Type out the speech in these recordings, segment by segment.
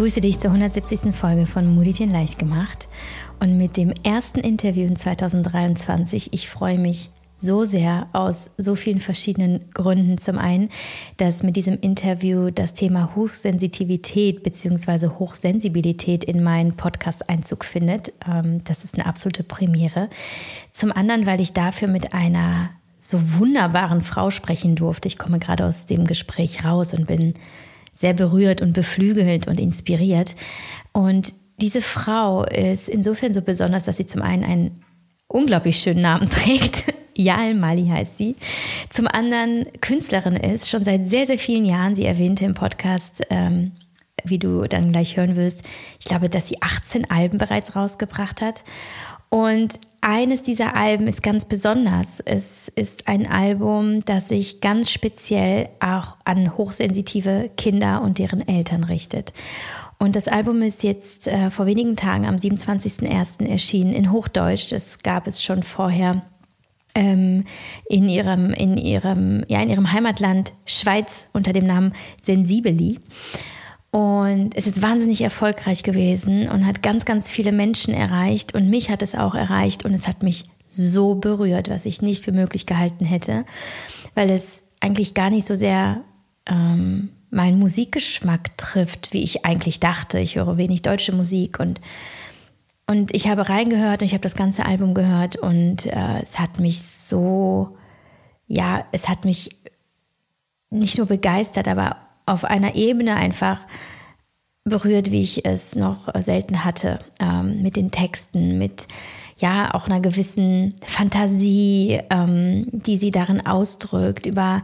begrüße dich zur 170. Folge von Muditien leicht gemacht und mit dem ersten Interview in 2023. Ich freue mich so sehr aus so vielen verschiedenen Gründen. Zum einen, dass mit diesem Interview das Thema Hochsensitivität bzw. Hochsensibilität in meinen Podcast Einzug findet. Ähm, das ist eine absolute Premiere. Zum anderen, weil ich dafür mit einer so wunderbaren Frau sprechen durfte. Ich komme gerade aus dem Gespräch raus und bin sehr berührt und beflügelt und inspiriert. Und diese Frau ist insofern so besonders, dass sie zum einen einen unglaublich schönen Namen trägt. Yael Mali heißt sie. Zum anderen Künstlerin ist, schon seit sehr, sehr vielen Jahren. Sie erwähnte im Podcast, ähm, wie du dann gleich hören wirst, ich glaube, dass sie 18 Alben bereits rausgebracht hat. Und eines dieser Alben ist ganz besonders. Es ist ein Album, das sich ganz speziell auch an hochsensitive Kinder und deren Eltern richtet. Und das Album ist jetzt äh, vor wenigen Tagen am 27.01. erschienen in Hochdeutsch. Das gab es schon vorher ähm, in, ihrem, in, ihrem, ja, in ihrem Heimatland Schweiz unter dem Namen Sensibeli. Und es ist wahnsinnig erfolgreich gewesen und hat ganz, ganz viele Menschen erreicht. Und mich hat es auch erreicht und es hat mich so berührt, was ich nicht für möglich gehalten hätte, weil es eigentlich gar nicht so sehr ähm, meinen Musikgeschmack trifft, wie ich eigentlich dachte. Ich höre wenig deutsche Musik und, und ich habe reingehört und ich habe das ganze Album gehört und äh, es hat mich so, ja, es hat mich nicht nur begeistert, aber auf einer Ebene einfach berührt, wie ich es noch selten hatte, ähm, mit den Texten, mit ja auch einer gewissen Fantasie, ähm, die sie darin ausdrückt, über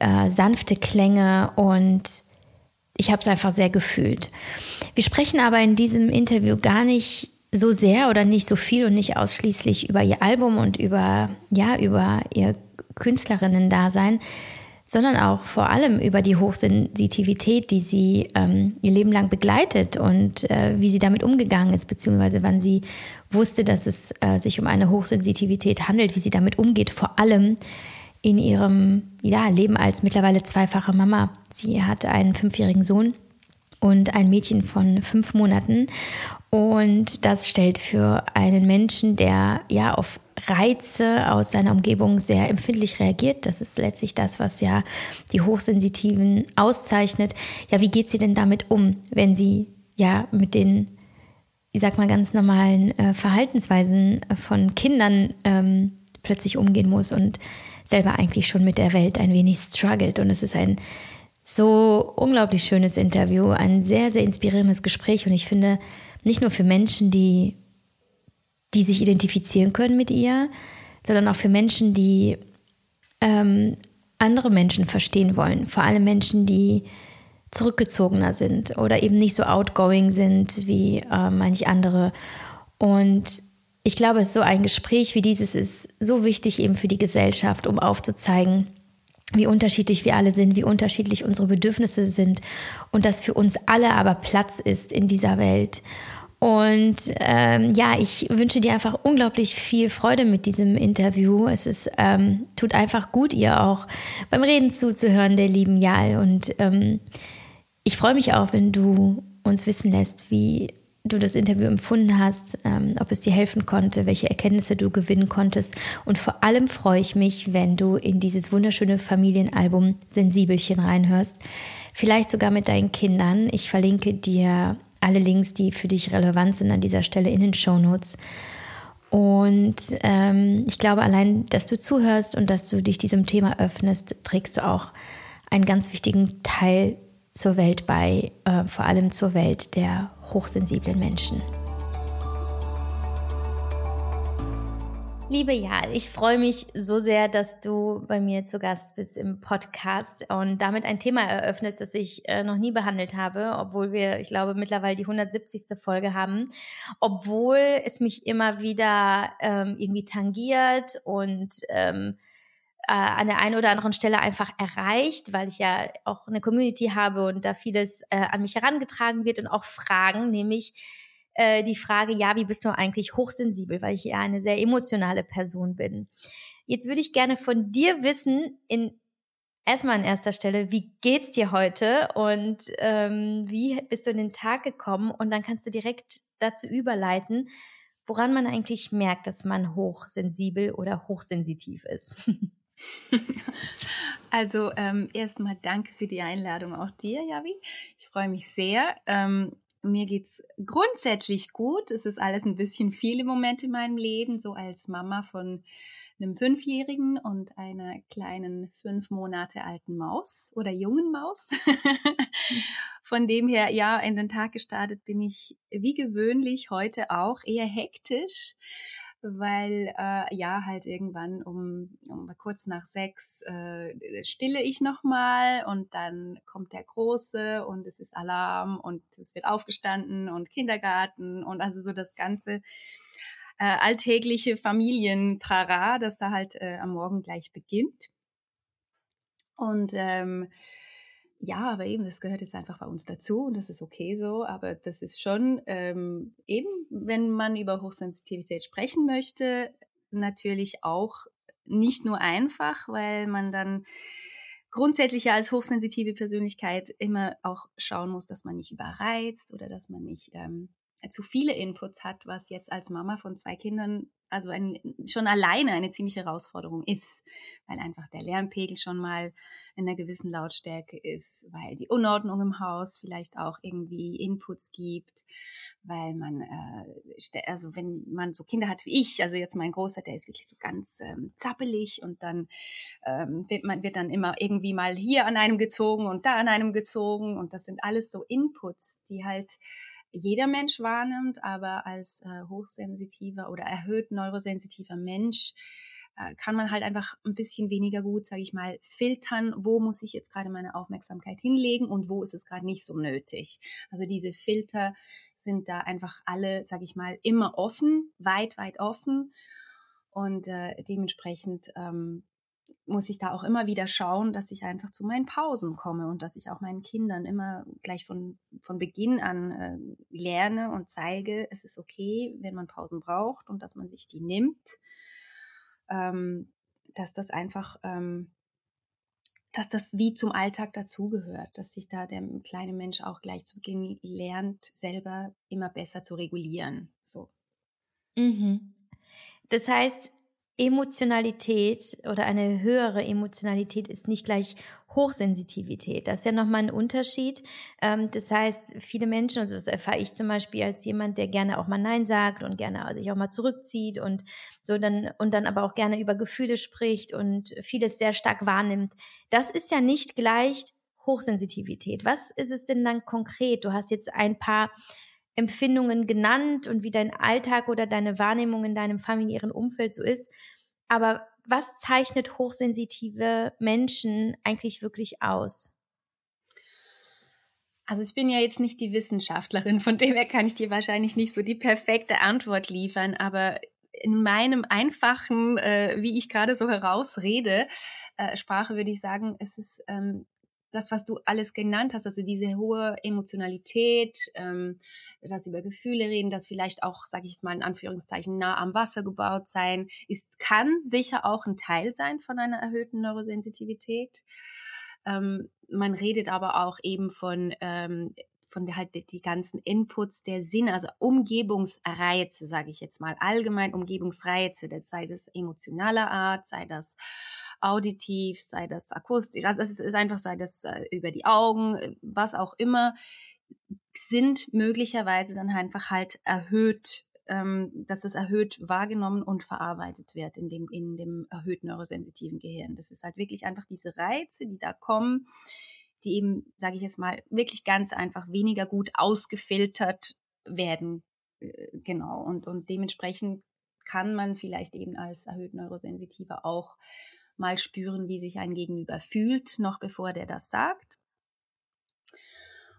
äh, sanfte Klänge und ich habe es einfach sehr gefühlt. Wir sprechen aber in diesem Interview gar nicht so sehr oder nicht so viel und nicht ausschließlich über ihr Album und über ja über ihr Künstlerinnen-Dasein, sondern auch vor allem über die Hochsensitivität, die sie ähm, ihr Leben lang begleitet und äh, wie sie damit umgegangen ist, beziehungsweise wann sie wusste, dass es äh, sich um eine Hochsensitivität handelt, wie sie damit umgeht, vor allem in ihrem ja, Leben als mittlerweile zweifache Mama. Sie hat einen fünfjährigen Sohn und ein Mädchen von fünf Monaten. Und das stellt für einen Menschen, der ja auf Reize aus seiner Umgebung sehr empfindlich reagiert. Das ist letztlich das, was ja die Hochsensitiven auszeichnet. Ja, wie geht sie denn damit um, wenn sie ja mit den, ich sag mal, ganz normalen äh, Verhaltensweisen von Kindern ähm, plötzlich umgehen muss und selber eigentlich schon mit der Welt ein wenig struggelt. Und es ist ein so unglaublich schönes Interview, ein sehr, sehr inspirierendes Gespräch. Und ich finde, nicht nur für Menschen, die die sich identifizieren können mit ihr, sondern auch für Menschen, die ähm, andere Menschen verstehen wollen. Vor allem Menschen, die zurückgezogener sind oder eben nicht so outgoing sind wie äh, manch andere. Und ich glaube, so ein Gespräch wie dieses ist so wichtig eben für die Gesellschaft, um aufzuzeigen, wie unterschiedlich wir alle sind, wie unterschiedlich unsere Bedürfnisse sind und dass für uns alle aber Platz ist in dieser Welt. Und ähm, ja, ich wünsche dir einfach unglaublich viel Freude mit diesem Interview. Es ist, ähm, tut einfach gut, ihr auch beim Reden zuzuhören, der lieben Jal. Und ähm, ich freue mich auch, wenn du uns wissen lässt, wie du das Interview empfunden hast, ähm, ob es dir helfen konnte, welche Erkenntnisse du gewinnen konntest. Und vor allem freue ich mich, wenn du in dieses wunderschöne Familienalbum Sensibelchen reinhörst. Vielleicht sogar mit deinen Kindern. Ich verlinke dir alle Links, die für dich relevant sind, an dieser Stelle in den Show Notes. Und ähm, ich glaube, allein, dass du zuhörst und dass du dich diesem Thema öffnest, trägst du auch einen ganz wichtigen Teil zur Welt bei, äh, vor allem zur Welt der hochsensiblen Menschen. Liebe Jal, ich freue mich so sehr, dass du bei mir zu Gast bist im Podcast und damit ein Thema eröffnest, das ich äh, noch nie behandelt habe, obwohl wir, ich glaube, mittlerweile die 170. Folge haben, obwohl es mich immer wieder ähm, irgendwie tangiert und ähm, äh, an der einen oder anderen Stelle einfach erreicht, weil ich ja auch eine Community habe und da vieles äh, an mich herangetragen wird und auch Fragen, nämlich äh, die Frage, ja, wie bist du eigentlich hochsensibel, weil ich ja eine sehr emotionale Person bin. Jetzt würde ich gerne von dir wissen, in erstmal an erster Stelle, wie geht's dir heute und ähm, wie bist du in den Tag gekommen? Und dann kannst du direkt dazu überleiten, woran man eigentlich merkt, dass man hochsensibel oder hochsensitiv ist. Also ähm, erstmal danke für die Einladung auch dir, Javi. Ich freue mich sehr. Ähm, mir geht's grundsätzlich gut. Es ist alles ein bisschen viel im Moment in meinem Leben, so als Mama von einem Fünfjährigen und einer kleinen fünf Monate alten Maus oder jungen Maus. Von dem her, ja, in den Tag gestartet bin ich wie gewöhnlich heute auch eher hektisch weil äh, ja halt irgendwann um, um kurz nach sechs äh, stille ich nochmal und dann kommt der Große und es ist Alarm und es wird aufgestanden und Kindergarten und also so das ganze äh, alltägliche Familientrara, das da halt äh, am Morgen gleich beginnt. Und ähm, ja, aber eben, das gehört jetzt einfach bei uns dazu und das ist okay so. Aber das ist schon ähm, eben, wenn man über Hochsensitivität sprechen möchte, natürlich auch nicht nur einfach, weil man dann grundsätzlich als hochsensitive Persönlichkeit immer auch schauen muss, dass man nicht überreizt oder dass man nicht ähm, zu viele Inputs hat, was jetzt als Mama von zwei Kindern also ein, schon alleine eine ziemliche Herausforderung ist, weil einfach der Lärmpegel schon mal in einer gewissen Lautstärke ist, weil die Unordnung im Haus vielleicht auch irgendwie Inputs gibt, weil man, äh, also wenn man so Kinder hat wie ich, also jetzt mein Großer, der ist wirklich so ganz ähm, zappelig und dann ähm, wird man wird dann immer irgendwie mal hier an einem gezogen und da an einem gezogen und das sind alles so Inputs, die halt jeder Mensch wahrnimmt, aber als äh, hochsensitiver oder erhöht neurosensitiver Mensch äh, kann man halt einfach ein bisschen weniger gut, sage ich mal, filtern, wo muss ich jetzt gerade meine Aufmerksamkeit hinlegen und wo ist es gerade nicht so nötig. Also diese Filter sind da einfach alle, sage ich mal, immer offen, weit, weit offen und äh, dementsprechend ähm, muss ich da auch immer wieder schauen, dass ich einfach zu meinen Pausen komme und dass ich auch meinen Kindern immer gleich von, von Beginn an äh, lerne und zeige, es ist okay, wenn man Pausen braucht und dass man sich die nimmt. Ähm, dass das einfach, ähm, dass das wie zum Alltag dazugehört, dass sich da der kleine Mensch auch gleich zu Beginn lernt, selber immer besser zu regulieren. So. Mhm. Das heißt, Emotionalität oder eine höhere Emotionalität ist nicht gleich Hochsensitivität. Das ist ja nochmal ein Unterschied. Ähm, das heißt, viele Menschen, und das erfahre ich zum Beispiel als jemand, der gerne auch mal Nein sagt und gerne sich auch mal zurückzieht und so dann, und dann aber auch gerne über Gefühle spricht und vieles sehr stark wahrnimmt. Das ist ja nicht gleich Hochsensitivität. Was ist es denn dann konkret? Du hast jetzt ein paar Empfindungen genannt und wie dein Alltag oder deine Wahrnehmung in deinem familiären Umfeld so ist. Aber was zeichnet hochsensitive Menschen eigentlich wirklich aus? Also ich bin ja jetzt nicht die Wissenschaftlerin, von dem her kann ich dir wahrscheinlich nicht so die perfekte Antwort liefern, aber in meinem einfachen, äh, wie ich gerade so herausrede, äh, Sprache würde ich sagen, es ist ähm, das, was du alles genannt hast, also diese hohe Emotionalität, ähm, das über Gefühle reden, das vielleicht auch, sage ich jetzt mal in Anführungszeichen, nah am Wasser gebaut sein, ist, kann sicher auch ein Teil sein von einer erhöhten Neurosensitivität. Ähm, man redet aber auch eben von ähm, von der halt die ganzen Inputs der Sinne, also Umgebungsreize, sage ich jetzt mal, allgemein Umgebungsreize, sei das emotionaler Art, sei das auditiv, sei das akustisch, also es ist einfach, sei das äh, über die Augen, äh, was auch immer, sind möglicherweise dann einfach halt erhöht, ähm, dass es erhöht wahrgenommen und verarbeitet wird in dem, in dem erhöht neurosensitiven Gehirn. Das ist halt wirklich einfach diese Reize, die da kommen, die eben, sage ich jetzt mal, wirklich ganz einfach weniger gut ausgefiltert werden. Äh, genau. Und, und dementsprechend kann man vielleicht eben als erhöht Neurosensitiver auch mal spüren, wie sich ein Gegenüber fühlt, noch bevor der das sagt.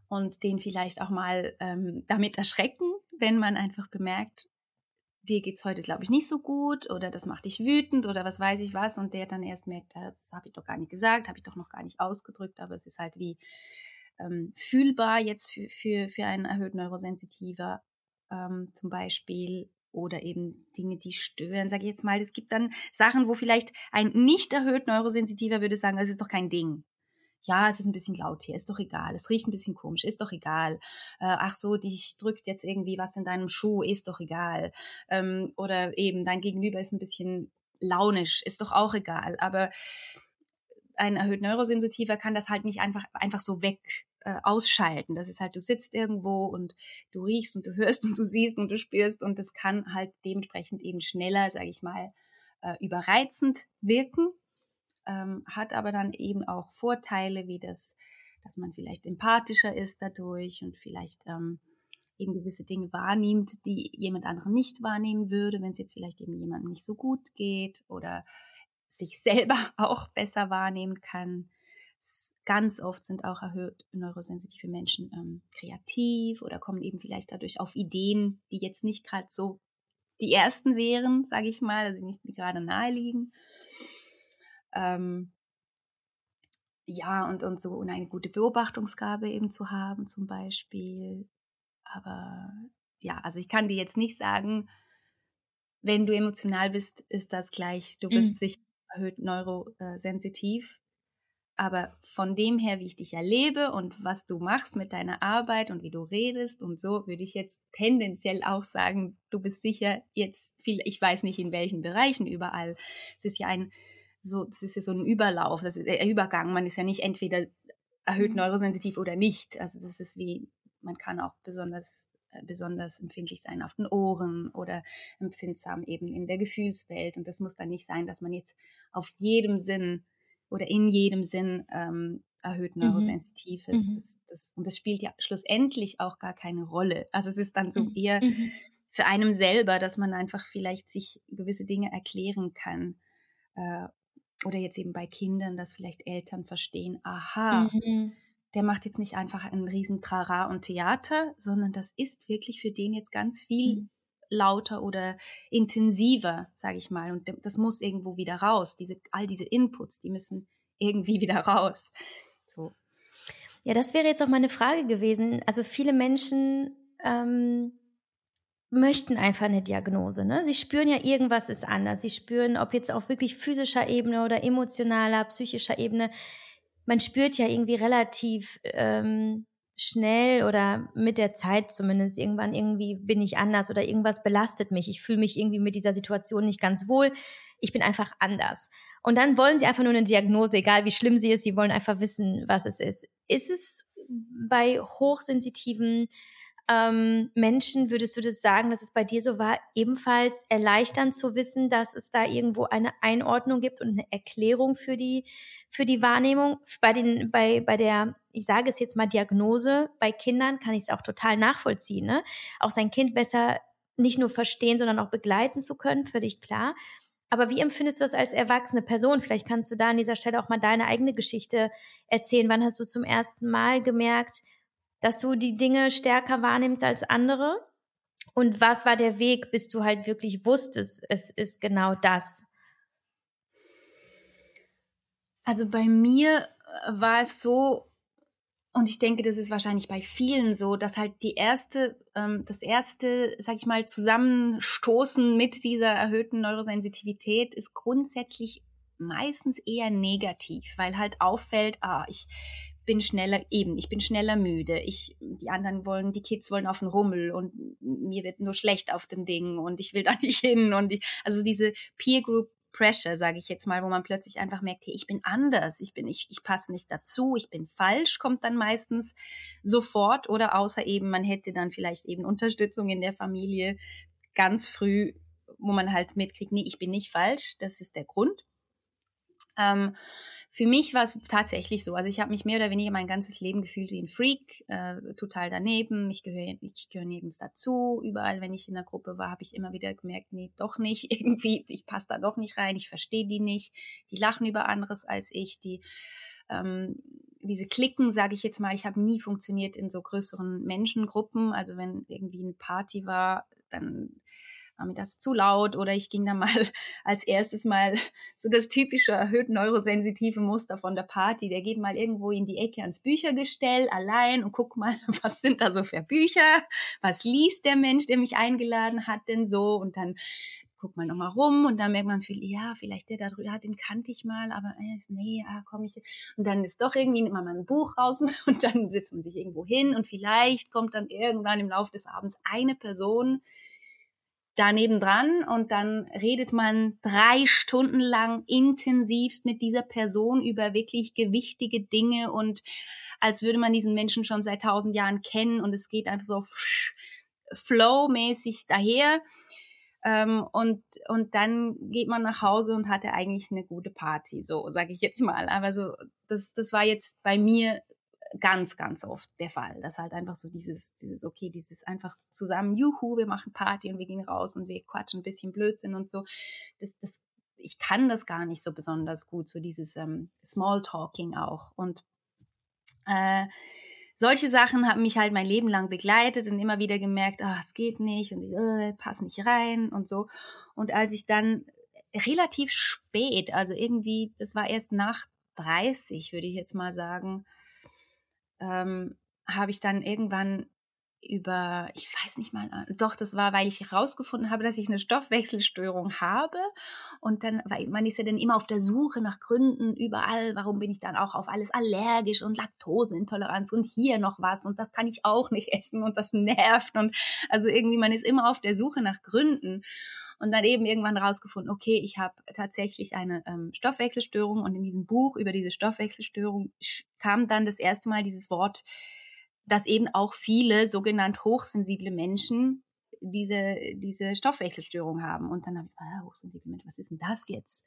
Und den vielleicht auch mal ähm, damit erschrecken, wenn man einfach bemerkt, dir geht's heute, glaube ich, nicht so gut oder das macht dich wütend oder was weiß ich was und der dann erst merkt, das habe ich doch gar nicht gesagt, habe ich doch noch gar nicht ausgedrückt, aber es ist halt wie ähm, fühlbar jetzt für, für, für einen erhöhten Neurosensitiver ähm, zum Beispiel oder eben Dinge, die stören, sage ich jetzt mal. Es gibt dann Sachen, wo vielleicht ein nicht erhöht Neurosensitiver würde sagen, es ist doch kein Ding. Ja, es ist ein bisschen laut hier, ist doch egal. Es riecht ein bisschen komisch, ist doch egal. Äh, ach so, dich drückt jetzt irgendwie was in deinem Schuh, ist doch egal. Ähm, oder eben dein Gegenüber ist ein bisschen launisch, ist doch auch egal. Aber ein erhöht Neurosensitiver kann das halt nicht einfach, einfach so weg äh, ausschalten. Das ist halt, du sitzt irgendwo und du riechst und du hörst und du siehst und du spürst und das kann halt dementsprechend eben schneller, sage ich mal, äh, überreizend wirken, ähm, hat aber dann eben auch Vorteile wie das, dass man vielleicht empathischer ist dadurch und vielleicht ähm, eben gewisse Dinge wahrnimmt, die jemand anderen nicht wahrnehmen würde, wenn es jetzt vielleicht eben jemandem nicht so gut geht oder sich selber auch besser wahrnehmen kann. Ganz oft sind auch erhöht neurosensitive Menschen ähm, kreativ oder kommen eben vielleicht dadurch auf Ideen, die jetzt nicht gerade so die ersten wären, sage ich mal, also nicht die gerade nahe liegen. Ähm, ja, und, und so und eine gute Beobachtungsgabe eben zu haben, zum Beispiel. Aber ja, also ich kann dir jetzt nicht sagen, wenn du emotional bist, ist das gleich, du bist mhm. sicher erhöht neurosensitiv. Aber von dem her, wie ich dich erlebe und was du machst mit deiner Arbeit und wie du redest und so, würde ich jetzt tendenziell auch sagen, du bist sicher jetzt viel, ich weiß nicht in welchen Bereichen überall. Es ist ja ein, so, das ist ja so ein Überlauf, das ist der Übergang. Man ist ja nicht entweder erhöht mhm. neurosensitiv oder nicht. Also das ist wie, man kann auch besonders äh, besonders empfindlich sein auf den Ohren oder empfindsam eben in der Gefühlswelt. Und das muss dann nicht sein, dass man jetzt auf jedem Sinn oder in jedem Sinn ähm, erhöht mhm. neurosensitiv ist. Mhm. Das, das, und das spielt ja schlussendlich auch gar keine Rolle. Also es ist dann so mhm. eher mhm. für einen selber, dass man einfach vielleicht sich gewisse Dinge erklären kann. Äh, oder jetzt eben bei Kindern, dass vielleicht Eltern verstehen, aha, mhm der macht jetzt nicht einfach einen riesen Trara und Theater, sondern das ist wirklich für den jetzt ganz viel mhm. Lauter oder intensiver, sage ich mal. Und das muss irgendwo wieder raus. Diese, all diese Inputs, die müssen irgendwie wieder raus. So. Ja, das wäre jetzt auch meine Frage gewesen. Also viele Menschen ähm, möchten einfach eine Diagnose. Ne? Sie spüren ja, irgendwas ist anders. Sie spüren, ob jetzt auf wirklich physischer Ebene oder emotionaler, psychischer Ebene, man spürt ja irgendwie relativ ähm, schnell oder mit der Zeit zumindest irgendwann irgendwie bin ich anders oder irgendwas belastet mich. Ich fühle mich irgendwie mit dieser Situation nicht ganz wohl. Ich bin einfach anders. Und dann wollen sie einfach nur eine Diagnose, egal wie schlimm sie ist. Sie wollen einfach wissen, was es ist. Ist es bei hochsensitiven ähm, Menschen, würdest du das sagen, dass es bei dir so war, ebenfalls erleichternd zu wissen, dass es da irgendwo eine Einordnung gibt und eine Erklärung für die, für die Wahrnehmung? Bei den, bei, bei der, ich sage es jetzt mal Diagnose, bei Kindern kann ich es auch total nachvollziehen, ne? Auch sein Kind besser nicht nur verstehen, sondern auch begleiten zu können, völlig klar. Aber wie empfindest du das als erwachsene Person? Vielleicht kannst du da an dieser Stelle auch mal deine eigene Geschichte erzählen. Wann hast du zum ersten Mal gemerkt, dass du die Dinge stärker wahrnimmst als andere? Und was war der Weg, bis du halt wirklich wusstest, es ist genau das? Also bei mir äh, war es so, und ich denke, das ist wahrscheinlich bei vielen so, dass halt die erste, ähm, das erste, sag ich mal, Zusammenstoßen mit dieser erhöhten Neurosensitivität ist grundsätzlich meistens eher negativ, weil halt auffällt, ah, ich bin schneller eben, ich bin schneller müde. Ich, die anderen wollen, die Kids wollen auf den Rummel und mir wird nur schlecht auf dem Ding und ich will da nicht hin und ich, also diese Peer Group Pressure, sage ich jetzt mal, wo man plötzlich einfach merkt, hey, ich bin anders, ich bin, ich, ich passe nicht dazu, ich bin falsch, kommt dann meistens sofort oder außer eben, man hätte dann vielleicht eben Unterstützung in der Familie ganz früh, wo man halt mitkriegt, nee, ich bin nicht falsch, das ist der Grund. Ähm, für mich war es tatsächlich so. Also ich habe mich mehr oder weniger mein ganzes Leben gefühlt wie ein Freak, äh, total daneben. Ich gehöre ich gehöre nirgends dazu. Überall, wenn ich in der Gruppe war, habe ich immer wieder gemerkt, nee, doch nicht. Irgendwie, ich passe da doch nicht rein. Ich verstehe die nicht. Die lachen über anderes als ich. Die ähm, diese Klicken, sage ich jetzt mal, ich habe nie funktioniert in so größeren Menschengruppen. Also wenn irgendwie eine Party war, dann war mir das zu laut oder ich ging dann mal als erstes mal so das typische erhöht neurosensitive Muster von der Party. Der geht mal irgendwo in die Ecke ans Büchergestell allein und guckt mal, was sind da so für Bücher? Was liest der Mensch, der mich eingeladen hat denn so? Und dann guckt man nochmal rum und dann merkt man viel, ja, vielleicht der da drüben, ja, den kannte ich mal, aber äh, nee, ah, komm ich. Und dann ist doch irgendwie, man mal ein Buch raus und dann sitzt man sich irgendwo hin und vielleicht kommt dann irgendwann im Laufe des Abends eine Person daneben dran und dann redet man drei Stunden lang intensivst mit dieser Person über wirklich gewichtige Dinge und als würde man diesen Menschen schon seit tausend Jahren kennen und es geht einfach so flow-mäßig daher. Ähm, und, und dann geht man nach Hause und hatte eigentlich eine gute Party, so sage ich jetzt mal. Aber so, das, das war jetzt bei mir ganz, ganz oft der Fall. Das halt einfach so dieses, dieses, okay, dieses einfach zusammen, juhu, wir machen Party und wir gehen raus und wir quatschen ein bisschen Blödsinn und so. Das, das, ich kann das gar nicht so besonders gut, so dieses ähm, Smalltalking auch. Und äh, solche Sachen haben mich halt mein Leben lang begleitet und immer wieder gemerkt, ah, es geht nicht und äh, passe nicht rein und so. Und als ich dann relativ spät, also irgendwie, das war erst nach 30, würde ich jetzt mal sagen, ähm, habe ich dann irgendwann über, ich weiß nicht mal, doch, das war, weil ich herausgefunden habe, dass ich eine Stoffwechselstörung habe. Und dann, weil man ist ja dann immer auf der Suche nach Gründen überall, warum bin ich dann auch auf alles allergisch und Laktoseintoleranz und hier noch was und das kann ich auch nicht essen und das nervt. Und also irgendwie, man ist immer auf der Suche nach Gründen. Und dann eben irgendwann herausgefunden, okay, ich habe tatsächlich eine ähm, Stoffwechselstörung und in diesem Buch über diese Stoffwechselstörung kam dann das erste Mal dieses Wort dass eben auch viele sogenannt hochsensible Menschen diese, diese Stoffwechselstörung haben. Und dann habe ich, ah, hochsensible Menschen, was ist denn das jetzt?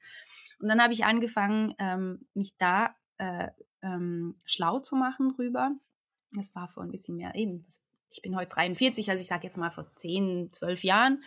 Und dann habe ich angefangen, ähm, mich da äh, ähm, schlau zu machen drüber. Das war vor ein bisschen mehr, eben, ich bin heute 43, also ich sage jetzt mal vor 10, 12 Jahren.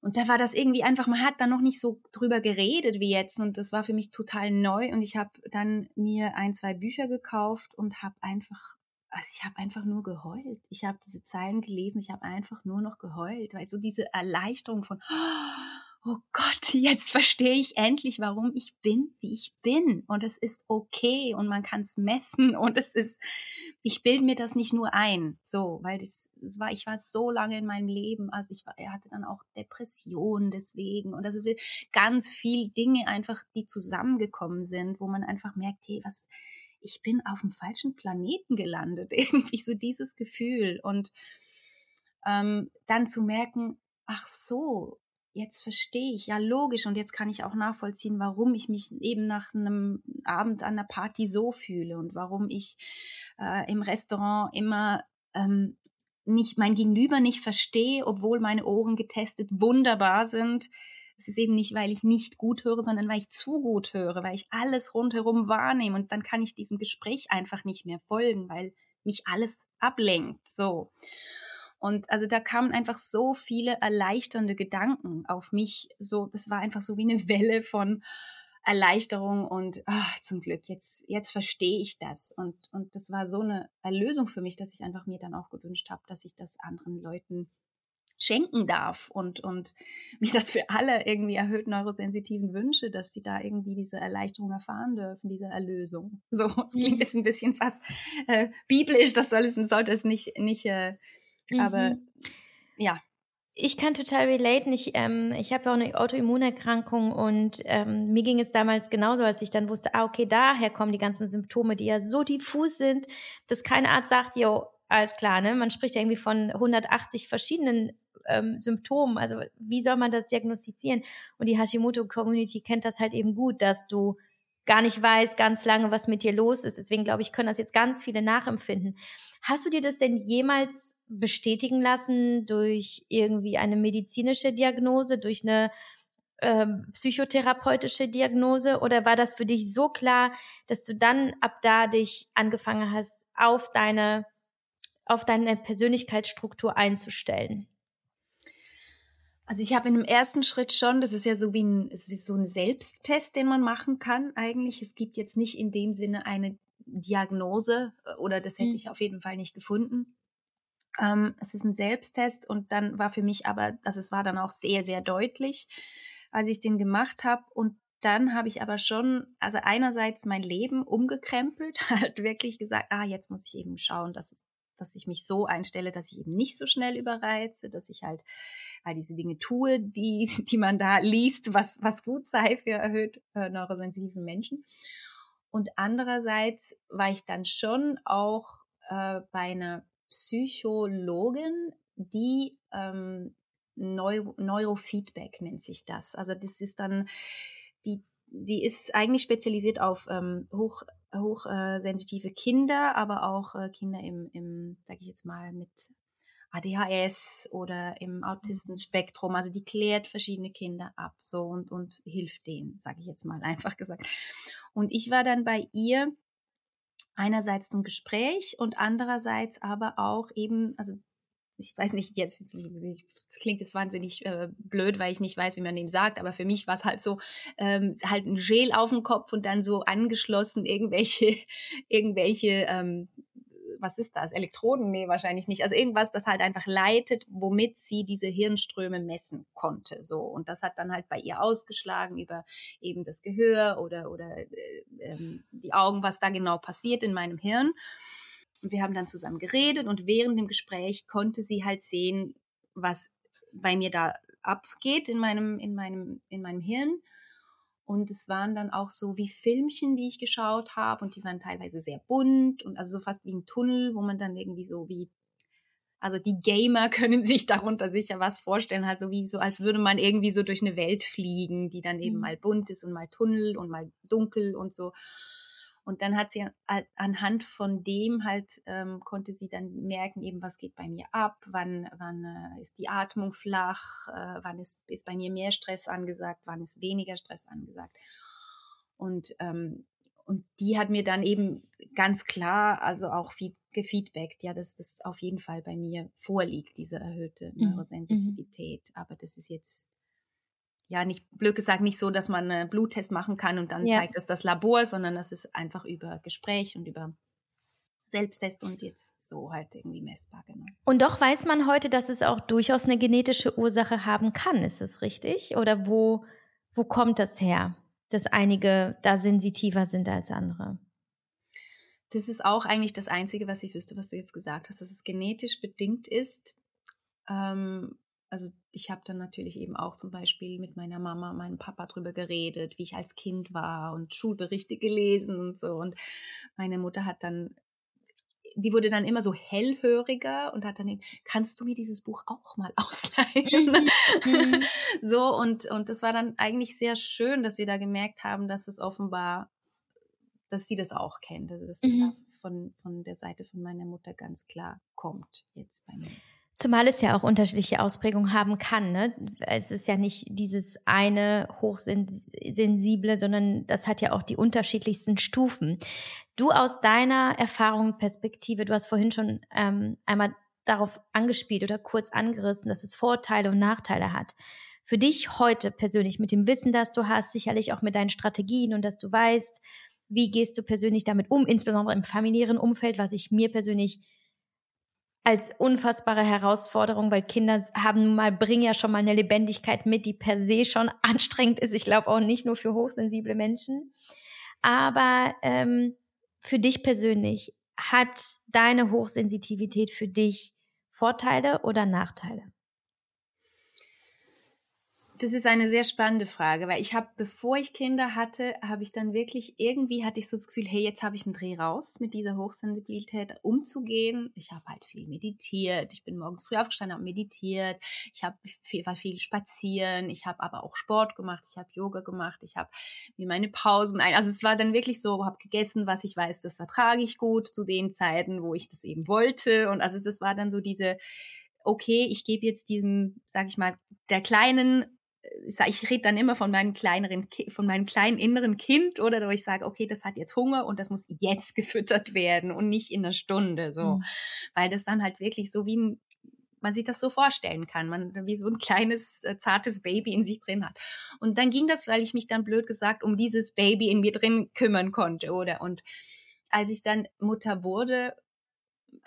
Und da war das irgendwie einfach, man hat da noch nicht so drüber geredet wie jetzt. Und das war für mich total neu. Und ich habe dann mir ein, zwei Bücher gekauft und habe einfach also ich habe einfach nur geheult. Ich habe diese Zeilen gelesen, ich habe einfach nur noch geheult, weil so diese Erleichterung von, oh Gott, jetzt verstehe ich endlich, warum ich bin, wie ich bin. Und es ist okay und man kann es messen und es ist, ich bilde mir das nicht nur ein, so, weil das, war, ich war so lange in meinem Leben, also ich war, hatte dann auch Depressionen deswegen und also ganz viel Dinge einfach, die zusammengekommen sind, wo man einfach merkt, hey, was, ich bin auf dem falschen Planeten gelandet, irgendwie so dieses Gefühl. Und ähm, dann zu merken, ach so, jetzt verstehe ich, ja logisch, und jetzt kann ich auch nachvollziehen, warum ich mich eben nach einem Abend an der Party so fühle und warum ich äh, im Restaurant immer ähm, nicht mein Gegenüber nicht verstehe, obwohl meine Ohren getestet wunderbar sind es ist eben nicht, weil ich nicht gut höre, sondern weil ich zu gut höre, weil ich alles rundherum wahrnehme und dann kann ich diesem Gespräch einfach nicht mehr folgen, weil mich alles ablenkt. So. Und also da kamen einfach so viele erleichternde Gedanken auf mich. So, das war einfach so wie eine Welle von Erleichterung und ach, zum Glück, jetzt, jetzt verstehe ich das. Und, und das war so eine Erlösung für mich, dass ich einfach mir dann auch gewünscht habe, dass ich das anderen Leuten schenken darf und, und mir das für alle irgendwie erhöht neurosensitiven wünsche, dass sie da irgendwie diese Erleichterung erfahren dürfen, diese Erlösung. So, es klingt mhm. jetzt ein bisschen fast äh, biblisch, das soll es, sollte es nicht, nicht äh, mhm. aber ja. Ich kann total relaten. Ich, ähm, ich habe ja auch eine Autoimmunerkrankung und ähm, mir ging es damals genauso, als ich dann wusste, ah, okay, daher kommen die ganzen Symptome, die ja so diffus sind, dass kein Arzt sagt, jo, alles klar, ne? Man spricht ja irgendwie von 180 verschiedenen ähm, Symptomen. Also wie soll man das diagnostizieren? Und die Hashimoto-Community kennt das halt eben gut, dass du gar nicht weißt ganz lange, was mit dir los ist. Deswegen glaube ich, können das jetzt ganz viele nachempfinden. Hast du dir das denn jemals bestätigen lassen durch irgendwie eine medizinische Diagnose, durch eine ähm, psychotherapeutische Diagnose oder war das für dich so klar, dass du dann ab da dich angefangen hast, auf deine, auf deine Persönlichkeitsstruktur einzustellen? Also ich habe in dem ersten Schritt schon, das ist ja so wie ein, ist wie so ein Selbsttest, den man machen kann eigentlich. Es gibt jetzt nicht in dem Sinne eine Diagnose äh, oder das hätte mhm. ich auf jeden Fall nicht gefunden. Ähm, es ist ein Selbsttest und dann war für mich aber, also es war dann auch sehr, sehr deutlich, als ich den gemacht habe. Und dann habe ich aber schon, also einerseits mein Leben umgekrempelt, halt wirklich gesagt, ah, jetzt muss ich eben schauen, dass es dass ich mich so einstelle, dass ich eben nicht so schnell überreize, dass ich halt all diese Dinge tue, die, die man da liest, was, was gut sei für erhöht äh, neurosensitive Menschen. Und andererseits war ich dann schon auch äh, bei einer Psychologin, die ähm, Neu Neurofeedback nennt sich das. Also das ist dann, die, die ist eigentlich spezialisiert auf ähm, hoch, hochsensitive äh, Kinder, aber auch äh, Kinder im, im sage ich jetzt mal, mit ADHS oder im Autistenspektrum. Also die klärt verschiedene Kinder ab so und, und hilft denen, sage ich jetzt mal einfach gesagt. Und ich war dann bei ihr einerseits zum Gespräch und andererseits aber auch eben, also ich weiß nicht jetzt, das klingt jetzt wahnsinnig äh, blöd, weil ich nicht weiß, wie man dem sagt, aber für mich war es halt so, ähm, halt ein Gel auf dem Kopf und dann so angeschlossen irgendwelche, irgendwelche ähm, was ist das? Elektroden? Nee, wahrscheinlich nicht. Also irgendwas, das halt einfach leitet, womit sie diese Hirnströme messen konnte. So. Und das hat dann halt bei ihr ausgeschlagen über eben das Gehör oder, oder äh, ähm, die Augen, was da genau passiert in meinem Hirn. Und wir haben dann zusammen geredet und während dem Gespräch konnte sie halt sehen, was bei mir da abgeht in meinem, in meinem, in meinem Hirn. Und es waren dann auch so wie Filmchen, die ich geschaut habe und die waren teilweise sehr bunt und also so fast wie ein Tunnel, wo man dann irgendwie so wie, also die Gamer können sich darunter sicher was vorstellen, halt so wie so, als würde man irgendwie so durch eine Welt fliegen, die dann eben mhm. mal bunt ist und mal Tunnel und mal dunkel und so. Und dann hat sie anhand von dem halt, ähm, konnte sie dann merken, eben was geht bei mir ab, wann, wann äh, ist die Atmung flach, äh, wann ist, ist bei mir mehr Stress angesagt, wann ist weniger Stress angesagt. Und, ähm, und die hat mir dann eben ganz klar, also auch gefeedbackt, ja, dass das auf jeden Fall bei mir vorliegt, diese erhöhte mhm. Neurosensitivität. Mhm. Aber das ist jetzt ja, nicht blöd gesagt, nicht so, dass man einen Bluttest machen kann und dann ja. zeigt es das Labor, sondern das ist einfach über Gespräch und über Selbsttest und jetzt so halt irgendwie messbar, genau. Und doch weiß man heute, dass es auch durchaus eine genetische Ursache haben kann, ist es richtig? Oder wo, wo kommt das her, dass einige da sensitiver sind als andere? Das ist auch eigentlich das Einzige, was ich wüsste, was du jetzt gesagt hast, dass es genetisch bedingt ist. Ähm, also ich habe dann natürlich eben auch zum Beispiel mit meiner Mama, meinem Papa drüber geredet, wie ich als Kind war und Schulberichte gelesen und so. Und meine Mutter hat dann, die wurde dann immer so hellhöriger und hat dann, kannst du mir dieses Buch auch mal ausleihen? Mhm. mhm. so und und das war dann eigentlich sehr schön, dass wir da gemerkt haben, dass es offenbar, dass sie das auch kennt, also dass mhm. das von von der Seite von meiner Mutter ganz klar kommt jetzt bei mir. Zumal es ja auch unterschiedliche Ausprägungen haben kann. Ne? Es ist ja nicht dieses eine hochsensible, sondern das hat ja auch die unterschiedlichsten Stufen. Du aus deiner Erfahrung, Perspektive, du hast vorhin schon ähm, einmal darauf angespielt oder kurz angerissen, dass es Vorteile und Nachteile hat. Für dich heute persönlich mit dem Wissen, das du hast, sicherlich auch mit deinen Strategien und dass du weißt, wie gehst du persönlich damit um, insbesondere im familiären Umfeld, was ich mir persönlich als unfassbare Herausforderung, weil Kinder haben mal, bringen ja schon mal eine Lebendigkeit mit, die per se schon anstrengend ist. Ich glaube auch nicht nur für hochsensible Menschen. Aber ähm, für dich persönlich, hat deine Hochsensitivität für dich Vorteile oder Nachteile? Das ist eine sehr spannende Frage, weil ich habe, bevor ich Kinder hatte, habe ich dann wirklich, irgendwie hatte ich so das Gefühl, hey, jetzt habe ich einen Dreh raus, mit dieser Hochsensibilität umzugehen. Ich habe halt viel meditiert, ich bin morgens früh aufgestanden, habe meditiert, ich habe viel, war viel spazieren, ich habe aber auch Sport gemacht, ich habe Yoga gemacht, ich habe mir meine Pausen ein, also es war dann wirklich so, habe gegessen, was ich weiß, das vertrage ich gut zu den Zeiten, wo ich das eben wollte. Und also das war dann so diese okay, ich gebe jetzt diesem, sag ich mal, der kleinen ich rede dann immer von meinem kleineren, von meinem kleinen inneren Kind oder wo ich sage, okay, das hat jetzt Hunger und das muss jetzt gefüttert werden und nicht in einer Stunde, so, mhm. weil das dann halt wirklich so wie ein man sich das so vorstellen kann, man wie so ein kleines äh, zartes Baby in sich drin hat. Und dann ging das, weil ich mich dann blöd gesagt um dieses Baby in mir drin kümmern konnte, oder? Und als ich dann Mutter wurde,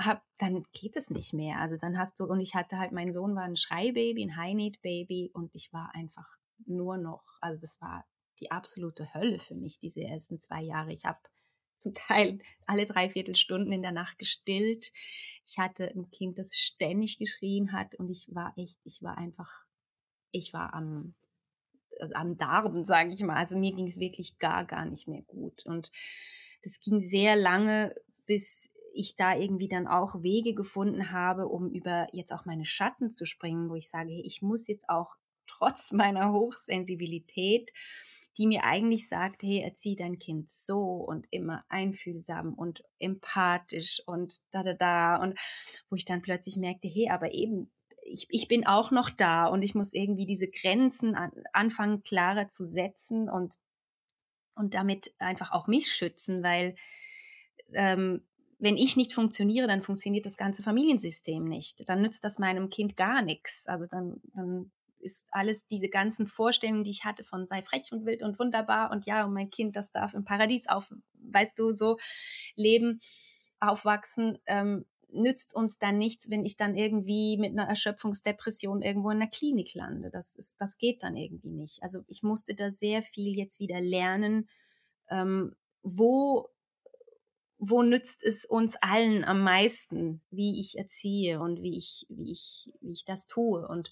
hab, dann geht es nicht mehr. Also dann hast du, und ich hatte halt, mein Sohn war ein Schreibaby, ein High-Need-Baby und ich war einfach nur noch, also das war die absolute Hölle für mich, diese ersten zwei Jahre. Ich habe zum Teil alle dreiviertel Stunden in der Nacht gestillt. Ich hatte ein Kind, das ständig geschrien hat und ich war echt, ich war einfach, ich war am, äh, am Darben, sage ich mal. Also mir ging es wirklich gar, gar nicht mehr gut. Und das ging sehr lange, bis ich da irgendwie dann auch Wege gefunden habe, um über jetzt auch meine Schatten zu springen, wo ich sage, ich muss jetzt auch trotz meiner Hochsensibilität die mir eigentlich sagt, hey, erzieh dein Kind so und immer einfühlsam und empathisch und da, da, da. Und wo ich dann plötzlich merkte, hey, aber eben, ich, ich bin auch noch da und ich muss irgendwie diese Grenzen an, anfangen, klarer zu setzen und, und damit einfach auch mich schützen, weil ähm, wenn ich nicht funktioniere, dann funktioniert das ganze Familiensystem nicht. Dann nützt das meinem Kind gar nichts. Also dann, dann ist alles diese ganzen Vorstellungen, die ich hatte von sei frech und wild und wunderbar und ja, und mein Kind, das darf im Paradies auf, weißt du, so leben, aufwachsen, ähm, nützt uns dann nichts, wenn ich dann irgendwie mit einer Erschöpfungsdepression irgendwo in der Klinik lande. Das ist, das geht dann irgendwie nicht. Also ich musste da sehr viel jetzt wieder lernen, ähm, wo wo nützt es uns allen am meisten, wie ich erziehe und wie ich, wie ich, wie ich das tue. Und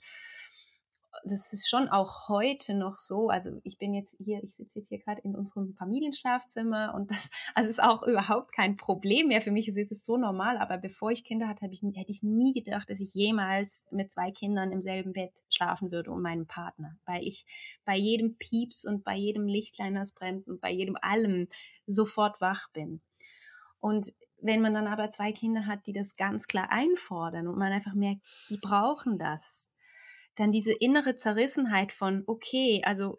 das ist schon auch heute noch so. Also ich bin jetzt hier, ich sitze jetzt hier gerade in unserem Familienschlafzimmer und das also ist auch überhaupt kein Problem mehr. Für mich ist es so normal. Aber bevor ich Kinder hatte, ich, hätte ich nie gedacht, dass ich jemals mit zwei Kindern im selben Bett schlafen würde und meinem Partner. Weil ich bei jedem Pieps und bei jedem Lichtlein, das brennt und bei jedem allem sofort wach bin. Und wenn man dann aber zwei Kinder hat, die das ganz klar einfordern und man einfach merkt, die brauchen das, dann diese innere Zerrissenheit von, okay, also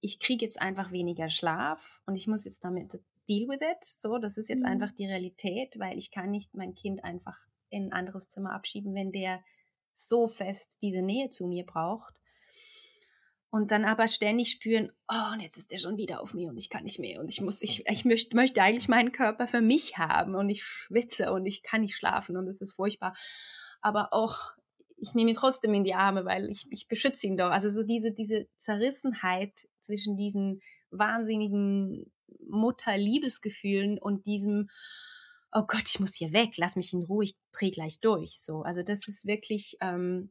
ich kriege jetzt einfach weniger Schlaf und ich muss jetzt damit deal with it. So, das ist jetzt mhm. einfach die Realität, weil ich kann nicht mein Kind einfach in ein anderes Zimmer abschieben, wenn der so fest diese Nähe zu mir braucht. Und dann aber ständig spüren, oh, und jetzt ist der schon wieder auf mir und ich kann nicht mehr und ich muss, ich, ich möchte, möchte eigentlich meinen Körper für mich haben und ich schwitze und ich kann nicht schlafen und es ist furchtbar. Aber auch ich nehme ihn trotzdem in die Arme, weil ich, ich beschütze ihn doch. Also so diese, diese Zerrissenheit zwischen diesen wahnsinnigen Mutterliebesgefühlen und diesem, oh Gott, ich muss hier weg, lass mich in Ruhe, ich drehe gleich durch. So, also das ist wirklich ähm,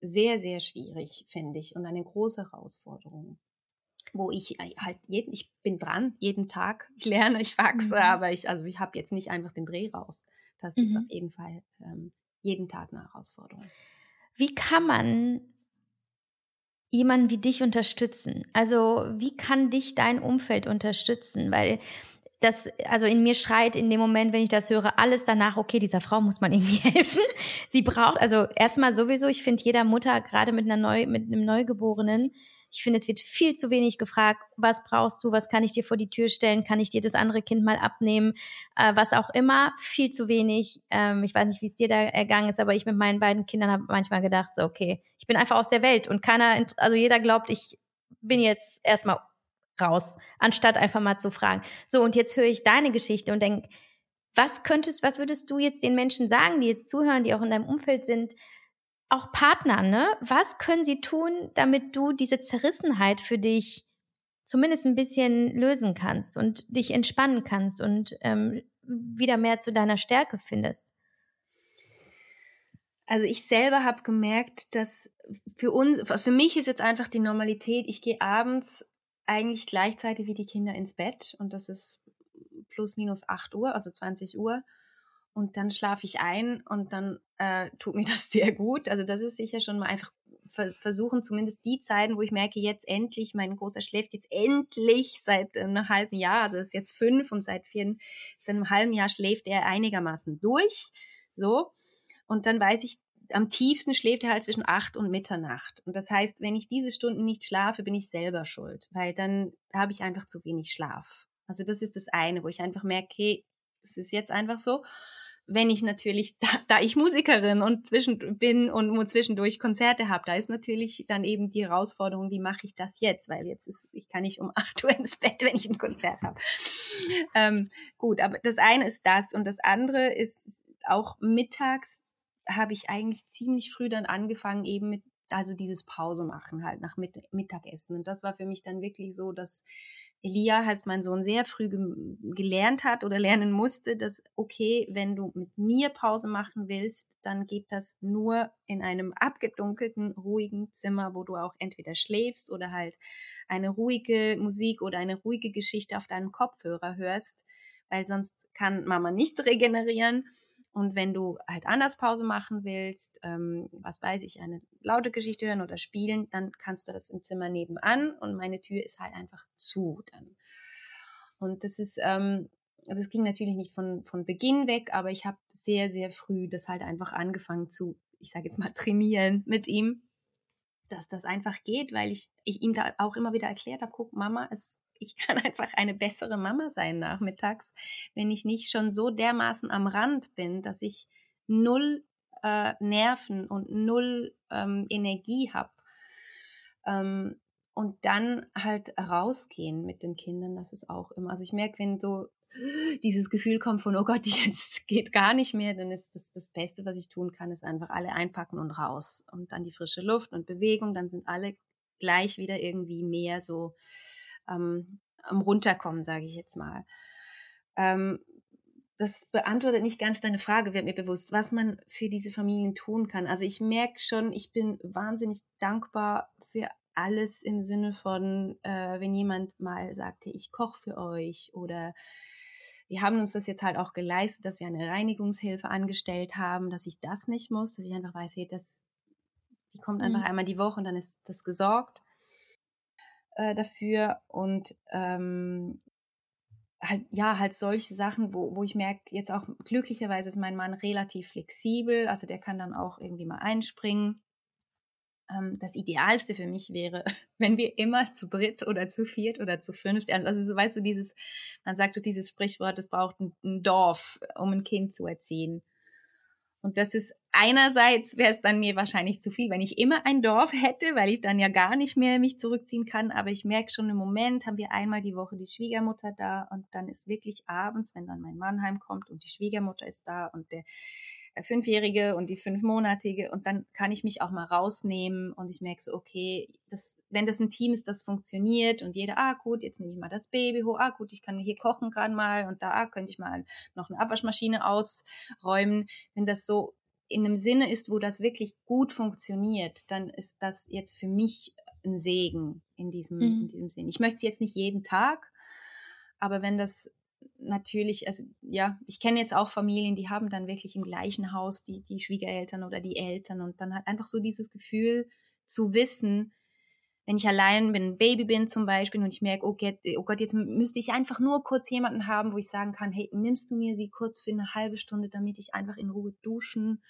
sehr, sehr schwierig, finde ich, und eine große Herausforderung wo ich äh, halt jeden, ich bin dran jeden Tag, ich lerne, ich wachse, mhm. aber ich, also ich habe jetzt nicht einfach den Dreh raus. Das mhm. ist auf jeden Fall ähm, jeden Tag eine Herausforderung. Wie kann man jemanden wie dich unterstützen? Also wie kann dich dein Umfeld unterstützen? Weil das, also in mir schreit in dem Moment, wenn ich das höre, alles danach, okay, dieser Frau muss man irgendwie helfen. Sie braucht, also erstmal sowieso, ich finde jeder Mutter, gerade mit einer Neu, mit einem Neugeborenen, ich finde, es wird viel zu wenig gefragt, was brauchst du, was kann ich dir vor die Tür stellen, kann ich dir das andere Kind mal abnehmen, äh, was auch immer, viel zu wenig. Ähm, ich weiß nicht, wie es dir da ergangen ist, aber ich mit meinen beiden Kindern habe manchmal gedacht, so, okay, ich bin einfach aus der Welt und keiner, also jeder glaubt, ich bin jetzt erstmal raus, anstatt einfach mal zu fragen. So, und jetzt höre ich deine Geschichte und denke, was könntest, was würdest du jetzt den Menschen sagen, die jetzt zuhören, die auch in deinem Umfeld sind, auch Partner, ne? Was können sie tun, damit du diese Zerrissenheit für dich zumindest ein bisschen lösen kannst und dich entspannen kannst und ähm, wieder mehr zu deiner Stärke findest? Also ich selber habe gemerkt, dass für uns, für mich ist jetzt einfach die Normalität, ich gehe abends eigentlich gleichzeitig wie die Kinder ins Bett und das ist plus minus 8 Uhr, also 20 Uhr und dann schlafe ich ein und dann äh, tut mir das sehr gut. Also das ist sicher schon mal einfach versuchen, zumindest die Zeiten, wo ich merke, jetzt endlich, mein Großer schläft jetzt endlich seit einem halben Jahr, also ist jetzt fünf und seit, vier, seit einem halben Jahr schläft er einigermaßen durch. So. Und dann weiß ich, am tiefsten schläft er halt zwischen acht und Mitternacht. Und das heißt, wenn ich diese Stunden nicht schlafe, bin ich selber schuld, weil dann habe ich einfach zu wenig Schlaf. Also das ist das eine, wo ich einfach merke, hey, es ist jetzt einfach so wenn ich natürlich, da, da ich Musikerin und zwischen bin und zwischendurch Konzerte habe, da ist natürlich dann eben die Herausforderung, wie mache ich das jetzt? Weil jetzt ist, ich kann nicht um 8 Uhr ins Bett, wenn ich ein Konzert habe. Ähm, gut, aber das eine ist das und das andere ist auch mittags habe ich eigentlich ziemlich früh dann angefangen, eben mit, also dieses Pause machen halt nach Mittagessen. Und das war für mich dann wirklich so, dass Elia, heißt mein Sohn, sehr früh ge gelernt hat oder lernen musste, dass, okay, wenn du mit mir Pause machen willst, dann geht das nur in einem abgedunkelten, ruhigen Zimmer, wo du auch entweder schläfst oder halt eine ruhige Musik oder eine ruhige Geschichte auf deinem Kopfhörer hörst, weil sonst kann Mama nicht regenerieren. Und wenn du halt anders Pause machen willst, ähm, was weiß ich, eine laute Geschichte hören oder spielen, dann kannst du das im Zimmer nebenan und meine Tür ist halt einfach zu dann. Und das ist, ähm, das ging natürlich nicht von, von Beginn weg, aber ich habe sehr, sehr früh das halt einfach angefangen zu, ich sage jetzt mal, trainieren mit ihm, dass das einfach geht, weil ich, ich ihm da auch immer wieder erklärt habe, guck, Mama, es ich kann einfach eine bessere Mama sein nachmittags, wenn ich nicht schon so dermaßen am Rand bin, dass ich null äh, Nerven und null ähm, Energie habe. Ähm, und dann halt rausgehen mit den Kindern, das ist auch immer. Also ich merke, wenn so dieses Gefühl kommt von, oh Gott, jetzt geht gar nicht mehr, dann ist das das Beste, was ich tun kann, ist einfach alle einpacken und raus. Und dann die frische Luft und Bewegung, dann sind alle gleich wieder irgendwie mehr so ähm, am Runterkommen, sage ich jetzt mal. Ähm, das beantwortet nicht ganz deine Frage, wird mir bewusst, was man für diese Familien tun kann. Also ich merke schon, ich bin wahnsinnig dankbar für alles im Sinne von, äh, wenn jemand mal sagt, hey, ich koche für euch oder wir haben uns das jetzt halt auch geleistet, dass wir eine Reinigungshilfe angestellt haben, dass ich das nicht muss, dass ich einfach weiß, hey, das, die kommt einfach mhm. einmal die Woche und dann ist das gesorgt äh, dafür und ähm, halt, ja, halt solche Sachen, wo, wo ich merke, jetzt auch glücklicherweise ist mein Mann relativ flexibel, also der kann dann auch irgendwie mal einspringen. Ähm, das Idealste für mich wäre, wenn wir immer zu dritt oder zu viert oder zu fünft, also so weißt du, dieses, man sagt doch dieses Sprichwort, es braucht ein, ein Dorf, um ein Kind zu erziehen. Und das ist einerseits wäre es dann mir wahrscheinlich zu viel, wenn ich immer ein Dorf hätte, weil ich dann ja gar nicht mehr mich zurückziehen kann. Aber ich merke schon im Moment haben wir einmal die Woche die Schwiegermutter da und dann ist wirklich abends, wenn dann mein Mann heimkommt und die Schwiegermutter ist da und der Fünfjährige und die Fünfmonatige und dann kann ich mich auch mal rausnehmen und ich merke so, okay, das, wenn das ein Team ist, das funktioniert und jeder, ah gut, jetzt nehme ich mal das Baby hoch, ah gut, ich kann hier kochen gerade mal und da ah, könnte ich mal noch eine Abwaschmaschine ausräumen. Wenn das so in einem Sinne ist, wo das wirklich gut funktioniert, dann ist das jetzt für mich ein Segen in diesem, mhm. in diesem Sinn. Ich möchte es jetzt nicht jeden Tag, aber wenn das natürlich, also ja, ich kenne jetzt auch Familien, die haben dann wirklich im gleichen Haus die, die Schwiegereltern oder die Eltern und dann hat einfach so dieses Gefühl zu wissen, wenn ich allein bin, ein Baby bin zum Beispiel und ich merke, oh Gott, oh Gott, jetzt müsste ich einfach nur kurz jemanden haben, wo ich sagen kann, hey, nimmst du mir sie kurz für eine halbe Stunde, damit ich einfach in Ruhe duschen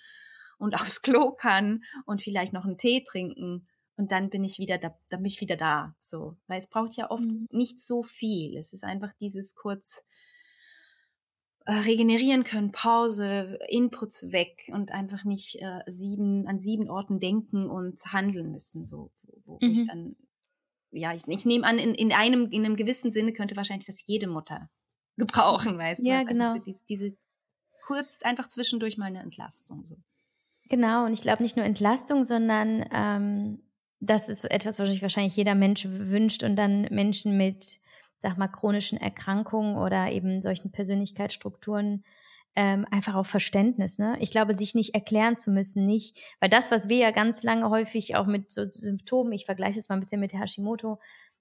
und aufs Klo kann und vielleicht noch einen Tee trinken und dann bin ich wieder da, dann bin ich wieder da, so, weil es braucht ja oft mhm. nicht so viel. Es ist einfach dieses kurz regenerieren können, Pause, Inputs weg und einfach nicht äh, sieben, an sieben Orten denken und handeln müssen, so, wo, wo mhm. ich dann, ja, ich, ich nehme an, in, in einem, in einem gewissen Sinne könnte wahrscheinlich das jede Mutter gebrauchen, weißt ja, du? genau. So diese, diese kurz einfach zwischendurch mal eine Entlastung, so. Genau, und ich glaube nicht nur Entlastung, sondern ähm, das ist etwas, was sich wahrscheinlich jeder Mensch wünscht und dann Menschen mit sag mal, chronischen Erkrankungen oder eben solchen Persönlichkeitsstrukturen ähm, einfach auf Verständnis. Ne? Ich glaube, sich nicht erklären zu müssen, nicht, weil das, was wir ja ganz lange häufig auch mit so Symptomen, ich vergleiche jetzt mal ein bisschen mit Hashimoto,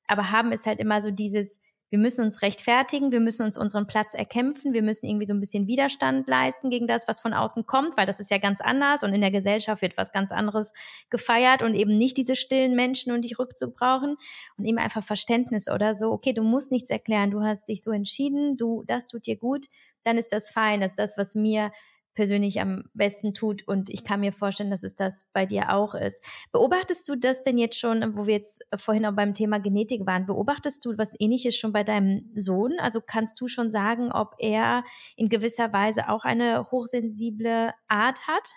aber haben, ist halt immer so dieses, wir müssen uns rechtfertigen, wir müssen uns unseren Platz erkämpfen, wir müssen irgendwie so ein bisschen Widerstand leisten gegen das, was von außen kommt, weil das ist ja ganz anders und in der Gesellschaft wird was ganz anderes gefeiert und eben nicht diese stillen Menschen und die Rückzug brauchen und eben einfach Verständnis oder so, okay, du musst nichts erklären, du hast dich so entschieden, du, das tut dir gut, dann ist das fein, das ist das, was mir persönlich am besten tut. Und ich kann mir vorstellen, dass es das bei dir auch ist. Beobachtest du das denn jetzt schon, wo wir jetzt vorhin auch beim Thema Genetik waren, beobachtest du was ähnliches schon bei deinem Sohn? Also kannst du schon sagen, ob er in gewisser Weise auch eine hochsensible Art hat?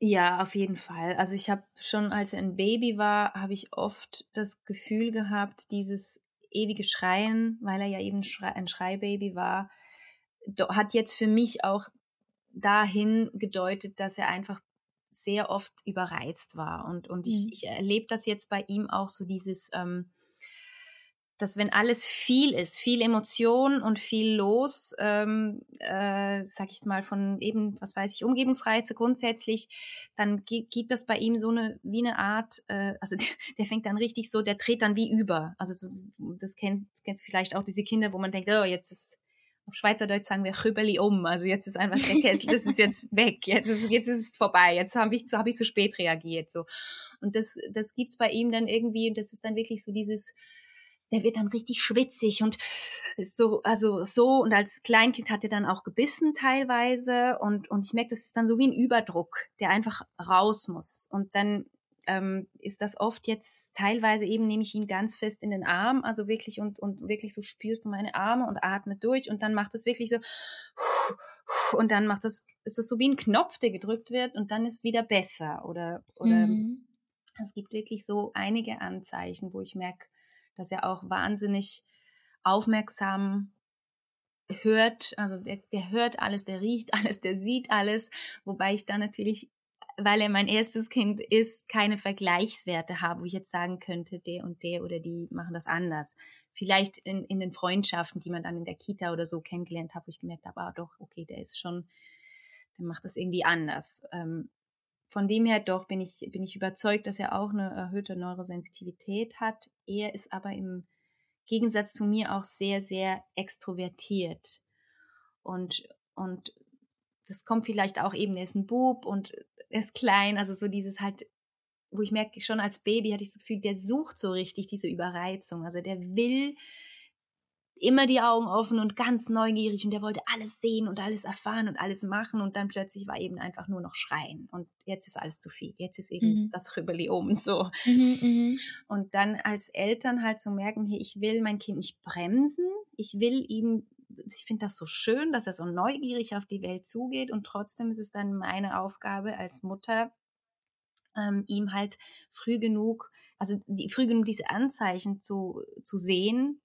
Ja, auf jeden Fall. Also ich habe schon, als er ein Baby war, habe ich oft das Gefühl gehabt, dieses ewige Schreien, weil er ja eben ein Schreibaby war, hat jetzt für mich auch dahin gedeutet, dass er einfach sehr oft überreizt war. Und, und ich, mhm. ich erlebe das jetzt bei ihm auch so dieses, ähm, dass wenn alles viel ist, viel Emotion und viel los, ähm, äh, sag ich mal, von eben, was weiß ich, Umgebungsreize grundsätzlich, dann gibt es bei ihm so eine, wie eine Art, äh, also der, der, fängt dann richtig so, der dreht dann wie über. Also so, das kennt, das kennst vielleicht auch diese Kinder, wo man denkt, oh, jetzt ist auf Schweizerdeutsch sagen wir Chübeli um. Also jetzt ist einfach der Kessel, das ist jetzt weg, jetzt ist, jetzt ist es vorbei, jetzt habe ich, zu, hab ich zu spät reagiert. So. Und das, das gibt's bei ihm dann irgendwie, und das ist dann wirklich so dieses, der wird dann richtig schwitzig und so, also so, und als Kleinkind hat er dann auch gebissen teilweise und, und ich merke, das ist dann so wie ein Überdruck, der einfach raus muss. Und dann ähm, ist das oft jetzt teilweise eben nehme ich ihn ganz fest in den Arm, also wirklich und, und wirklich so spürst du meine Arme und atme durch und dann macht es wirklich so und dann macht das, ist das so wie ein Knopf, der gedrückt wird und dann ist wieder besser oder, oder mhm. es gibt wirklich so einige Anzeichen, wo ich merke, dass er auch wahnsinnig aufmerksam hört, also der, der hört alles, der riecht alles, der sieht alles, wobei ich dann natürlich weil er mein erstes Kind ist, keine Vergleichswerte habe, wo ich jetzt sagen könnte, der und der oder die machen das anders. Vielleicht in, in den Freundschaften, die man dann in der Kita oder so kennengelernt hat, wo ich gemerkt habe, ah doch, okay, der ist schon, der macht das irgendwie anders. Ähm, von dem her doch bin ich, bin ich überzeugt, dass er auch eine erhöhte Neurosensitivität hat. Er ist aber im Gegensatz zu mir auch sehr, sehr extrovertiert. Und, und das kommt vielleicht auch eben, er ist ein Bub und er ist klein, also so dieses halt, wo ich merke, schon als Baby hatte ich das Gefühl, der sucht so richtig diese Überreizung. Also der will immer die Augen offen und ganz neugierig und der wollte alles sehen und alles erfahren und alles machen und dann plötzlich war eben einfach nur noch Schreien und jetzt ist alles zu viel. Jetzt ist eben mhm. das Rübeli oben so. Mhm, mhm, und dann als Eltern halt zu so merken, hey, ich will mein Kind nicht bremsen, ich will ihm ich finde das so schön, dass er so neugierig auf die Welt zugeht und trotzdem ist es dann meine Aufgabe als Mutter, ähm, ihm halt früh genug, also die, früh genug diese Anzeichen zu, zu sehen,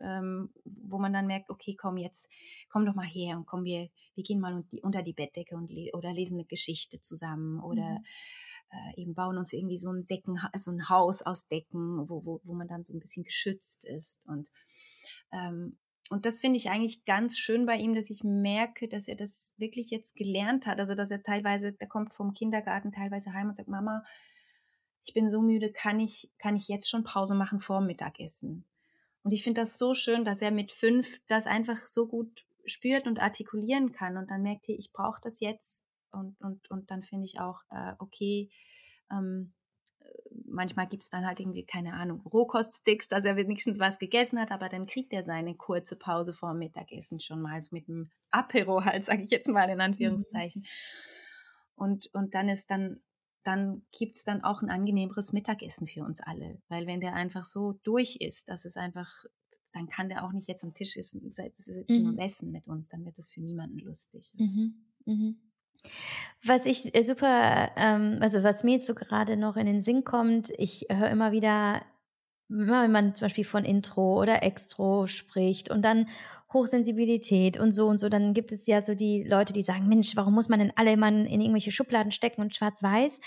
ähm, wo man dann merkt, okay, komm jetzt, komm doch mal her und komm, wir, wir gehen mal unter die Bettdecke und le oder lesen eine Geschichte zusammen oder mhm. äh, eben bauen uns irgendwie so ein Decken, so ein Haus aus Decken, wo, wo, wo man dann so ein bisschen geschützt ist und ähm, und das finde ich eigentlich ganz schön bei ihm, dass ich merke, dass er das wirklich jetzt gelernt hat. Also, dass er teilweise, der kommt vom Kindergarten teilweise heim und sagt, Mama, ich bin so müde, kann ich, kann ich jetzt schon Pause machen vor Mittagessen? Und ich finde das so schön, dass er mit fünf das einfach so gut spürt und artikulieren kann und dann merkt, hey, ich brauche das jetzt. Und, und, und dann finde ich auch, äh, okay, ähm, manchmal gibt es dann halt irgendwie, keine Ahnung, Rohkoststicks, dass er wenigstens was gegessen hat, aber dann kriegt er seine kurze Pause vor dem Mittagessen schon mal mit einem Apero halt, sage ich jetzt mal in Anführungszeichen. Mhm. Und, und dann ist dann, dann gibt es dann auch ein angenehmeres Mittagessen für uns alle. Weil wenn der einfach so durch ist, dass es einfach, dann kann der auch nicht jetzt am Tisch sitzen, sitzen mhm. und essen mit uns, dann wird das für niemanden lustig. Mhm. Was ich äh, super, ähm, also was mir jetzt so gerade noch in den Sinn kommt, ich höre immer wieder, wenn man zum Beispiel von Intro oder Extro spricht und dann Hochsensibilität und so und so, dann gibt es ja so die Leute, die sagen, Mensch, warum muss man denn alle immer in irgendwelche Schubladen stecken und schwarz-weiß?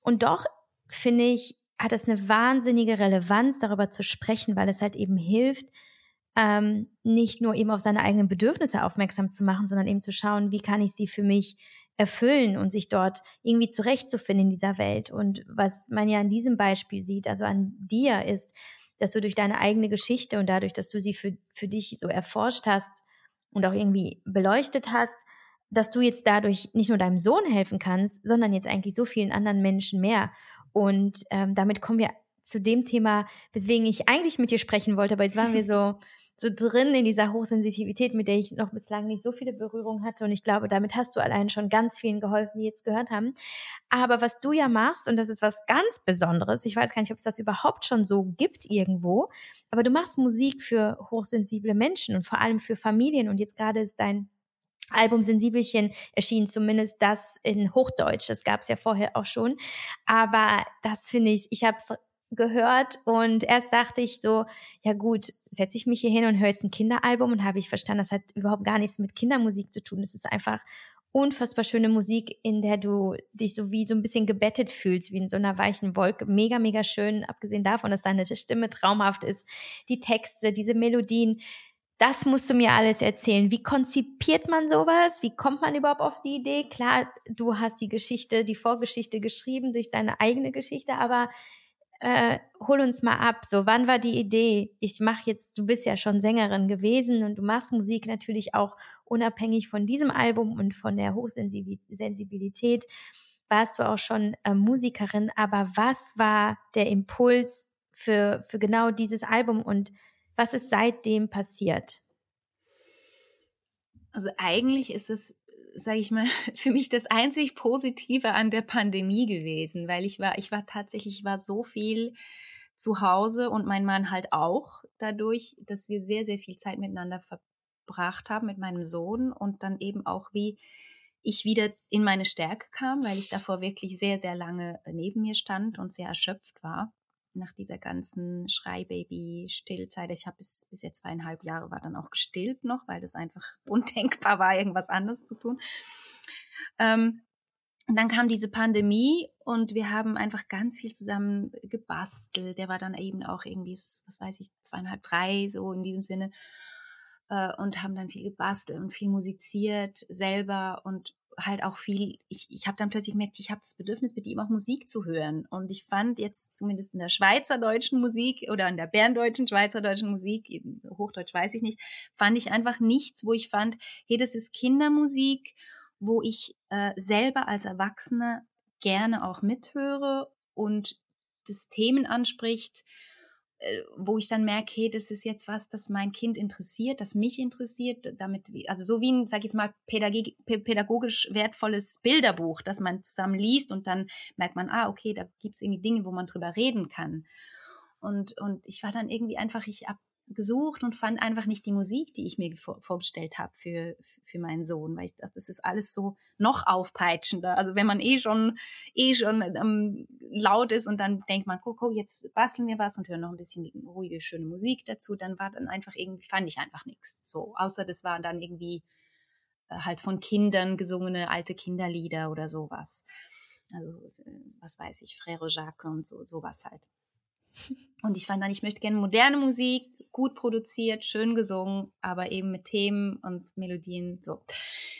Und doch finde ich, hat es eine wahnsinnige Relevanz, darüber zu sprechen, weil es halt eben hilft, ähm, nicht nur eben auf seine eigenen Bedürfnisse aufmerksam zu machen, sondern eben zu schauen, wie kann ich sie für mich erfüllen und sich dort irgendwie zurechtzufinden in dieser Welt. Und was man ja an diesem Beispiel sieht, also an dir, ist, dass du durch deine eigene Geschichte und dadurch, dass du sie für, für dich so erforscht hast und auch irgendwie beleuchtet hast, dass du jetzt dadurch nicht nur deinem Sohn helfen kannst, sondern jetzt eigentlich so vielen anderen Menschen mehr. Und ähm, damit kommen wir zu dem Thema, weswegen ich eigentlich mit dir sprechen wollte, aber jetzt waren wir so so drin in dieser Hochsensitivität, mit der ich noch bislang nicht so viele Berührungen hatte. Und ich glaube, damit hast du allein schon ganz vielen geholfen, die jetzt gehört haben. Aber was du ja machst, und das ist was ganz Besonderes, ich weiß gar nicht, ob es das überhaupt schon so gibt irgendwo, aber du machst Musik für hochsensible Menschen und vor allem für Familien. Und jetzt gerade ist dein Album Sensibelchen erschien zumindest das in Hochdeutsch. Das gab es ja vorher auch schon. Aber das finde ich, ich habe es gehört und erst dachte ich so, ja gut, setze ich mich hier hin und höre jetzt ein Kinderalbum und habe ich verstanden, das hat überhaupt gar nichts mit Kindermusik zu tun. Das ist einfach unfassbar schöne Musik, in der du dich so wie so ein bisschen gebettet fühlst, wie in so einer weichen Wolke. Mega, mega schön, abgesehen davon, dass deine Stimme traumhaft ist. Die Texte, diese Melodien, das musst du mir alles erzählen. Wie konzipiert man sowas? Wie kommt man überhaupt auf die Idee? Klar, du hast die Geschichte, die Vorgeschichte geschrieben durch deine eigene Geschichte, aber äh, hol uns mal ab. So, wann war die Idee? Ich mache jetzt, du bist ja schon Sängerin gewesen und du machst Musik natürlich auch unabhängig von diesem Album und von der Hochsensibilität. Warst du auch schon äh, Musikerin, aber was war der Impuls für, für genau dieses Album und was ist seitdem passiert? Also eigentlich ist es sage ich mal, für mich das einzig Positive an der Pandemie gewesen, weil ich war, ich war tatsächlich, ich war so viel zu Hause und mein Mann halt auch dadurch, dass wir sehr, sehr viel Zeit miteinander verbracht haben mit meinem Sohn und dann eben auch wie ich wieder in meine Stärke kam, weil ich davor wirklich sehr, sehr lange neben mir stand und sehr erschöpft war nach dieser ganzen Schreibaby-Stillzeit. Ich habe bis, bis jetzt zweieinhalb Jahre war dann auch gestillt noch, weil das einfach undenkbar war, irgendwas anderes zu tun. Ähm, und dann kam diese Pandemie und wir haben einfach ganz viel zusammen gebastelt. Der war dann eben auch irgendwie, was weiß ich, zweieinhalb, drei, so in diesem Sinne. Äh, und haben dann viel gebastelt und viel musiziert selber und halt auch viel, ich, ich habe dann plötzlich gemerkt, ich habe das Bedürfnis, mit ihm auch Musik zu hören. Und ich fand jetzt zumindest in der schweizerdeutschen Musik oder in der berndeutschen, schweizerdeutschen Musik, Hochdeutsch weiß ich nicht, fand ich einfach nichts, wo ich fand, hey, das ist Kindermusik, wo ich äh, selber als Erwachsene gerne auch mithöre und das Themen anspricht, wo ich dann merke, hey, das ist jetzt was, das mein Kind interessiert, das mich interessiert, damit, also so wie ein, sag ich mal, pädagogisch wertvolles Bilderbuch, das man zusammen liest und dann merkt man, ah, okay, da gibt es irgendwie Dinge, wo man drüber reden kann. Und, und ich war dann irgendwie einfach, ich habe gesucht und fand einfach nicht die Musik, die ich mir vorgestellt habe für, für meinen Sohn, weil ich dachte, das ist alles so noch aufpeitschender. Also wenn man eh schon, eh schon ähm, laut ist und dann denkt man, guck, guck, jetzt basteln wir was und hören noch ein bisschen ruhige, schöne Musik dazu, dann war dann einfach irgendwie, fand ich einfach nichts. So, außer das waren dann irgendwie äh, halt von Kindern gesungene alte Kinderlieder oder sowas. Also, äh, was weiß ich, Frère Jacques und so, sowas halt. Und ich fand dann, ich möchte gerne moderne Musik, gut produziert, schön gesungen, aber eben mit Themen und Melodien, so.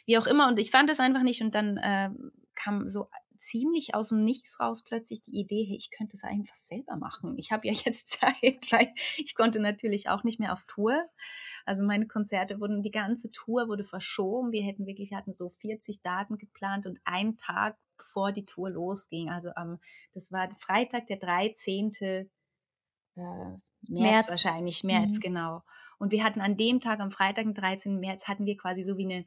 Wie auch immer. Und ich fand das einfach nicht. Und dann äh, kam so ziemlich aus dem Nichts raus plötzlich die Idee, hey, ich könnte es einfach selber machen. Ich habe ja jetzt Zeit, weil ich konnte natürlich auch nicht mehr auf Tour. Also meine Konzerte wurden, die ganze Tour wurde verschoben. Wir hätten wirklich, wir hatten so 40 Daten geplant und einen Tag bevor die Tour losging, also am, das war Freitag, der 13. Äh, März, März, wahrscheinlich, März, mhm. genau. Und wir hatten an dem Tag, am Freitag, den 13. März, hatten wir quasi so wie eine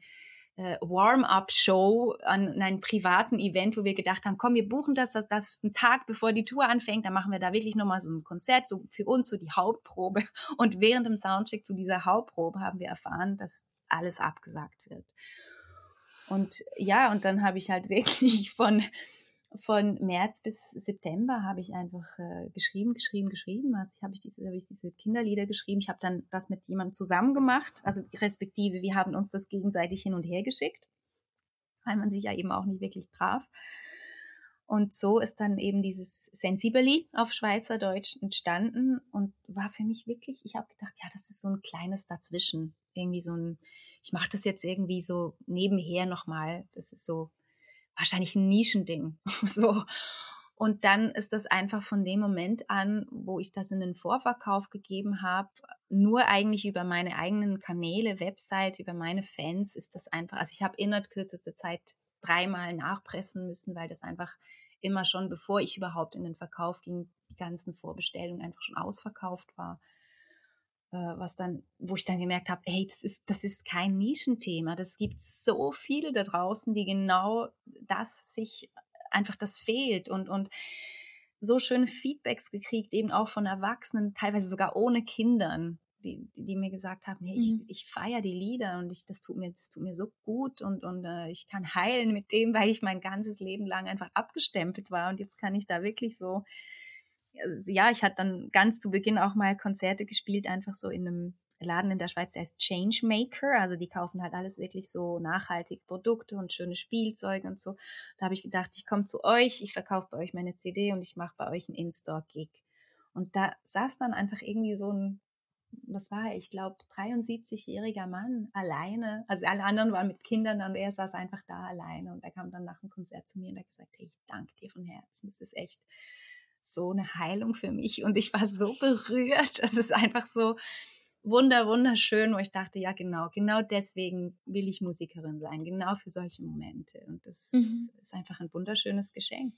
äh, Warm-up-Show an, an einem privaten Event, wo wir gedacht haben, komm, wir buchen das, das, das einen Tag bevor die Tour anfängt, dann machen wir da wirklich nochmal so ein Konzert, so für uns so die Hauptprobe. Und während dem Soundcheck zu dieser Hauptprobe haben wir erfahren, dass alles abgesagt wird. Und ja, und dann habe ich halt wirklich von von März bis September habe ich einfach äh, geschrieben, geschrieben, geschrieben. Also ich habe ich diese, habe ich diese Kinderlieder geschrieben. Ich habe dann das mit jemandem zusammen gemacht, also respektive wir haben uns das gegenseitig hin und her geschickt, weil man sich ja eben auch nicht wirklich traf. Und so ist dann eben dieses Sensibili auf Schweizerdeutsch entstanden und war für mich wirklich, ich habe gedacht, ja, das ist so ein kleines Dazwischen. Irgendwie so ein, ich mache das jetzt irgendwie so nebenher nochmal. Das ist so wahrscheinlich ein Nischending. so. Und dann ist das einfach von dem Moment an, wo ich das in den Vorverkauf gegeben habe, nur eigentlich über meine eigenen Kanäle, Website, über meine Fans ist das einfach, also ich habe innerhalb kürzester Zeit dreimal nachpressen müssen, weil das einfach immer schon, bevor ich überhaupt in den Verkauf ging, die ganzen Vorbestellungen einfach schon ausverkauft war. Äh, was dann, wo ich dann gemerkt habe, hey, das ist, das ist kein Nischenthema. Das gibt so viele da draußen, die genau das sich einfach das fehlt und, und so schöne Feedbacks gekriegt, eben auch von Erwachsenen, teilweise sogar ohne Kindern, die, die, mir gesagt haben, hey, ich, mhm. ich feiere die Lieder und ich, das tut mir, das tut mir so gut und, und äh, ich kann heilen mit dem, weil ich mein ganzes Leben lang einfach abgestempelt war und jetzt kann ich da wirklich so ja, ich hatte dann ganz zu Beginn auch mal Konzerte gespielt, einfach so in einem Laden in der Schweiz, der heißt Changemaker. Also die kaufen halt alles wirklich so nachhaltige Produkte und schöne Spielzeuge und so. Da habe ich gedacht, ich komme zu euch, ich verkaufe bei euch meine CD und ich mache bei euch einen In-Store-Gig. Und da saß dann einfach irgendwie so ein, was war er, ich glaube, 73-jähriger Mann alleine. Also alle anderen waren mit Kindern und er saß einfach da alleine. Und er kam dann nach dem Konzert zu mir und hat gesagt, hey, ich danke dir von Herzen. Das ist echt so eine Heilung für mich. Und ich war so berührt. Es ist einfach so, wunder, wunderschön, wo ich dachte, ja genau, genau deswegen will ich Musikerin sein, genau für solche Momente. Und das, mhm. das ist einfach ein wunderschönes Geschenk.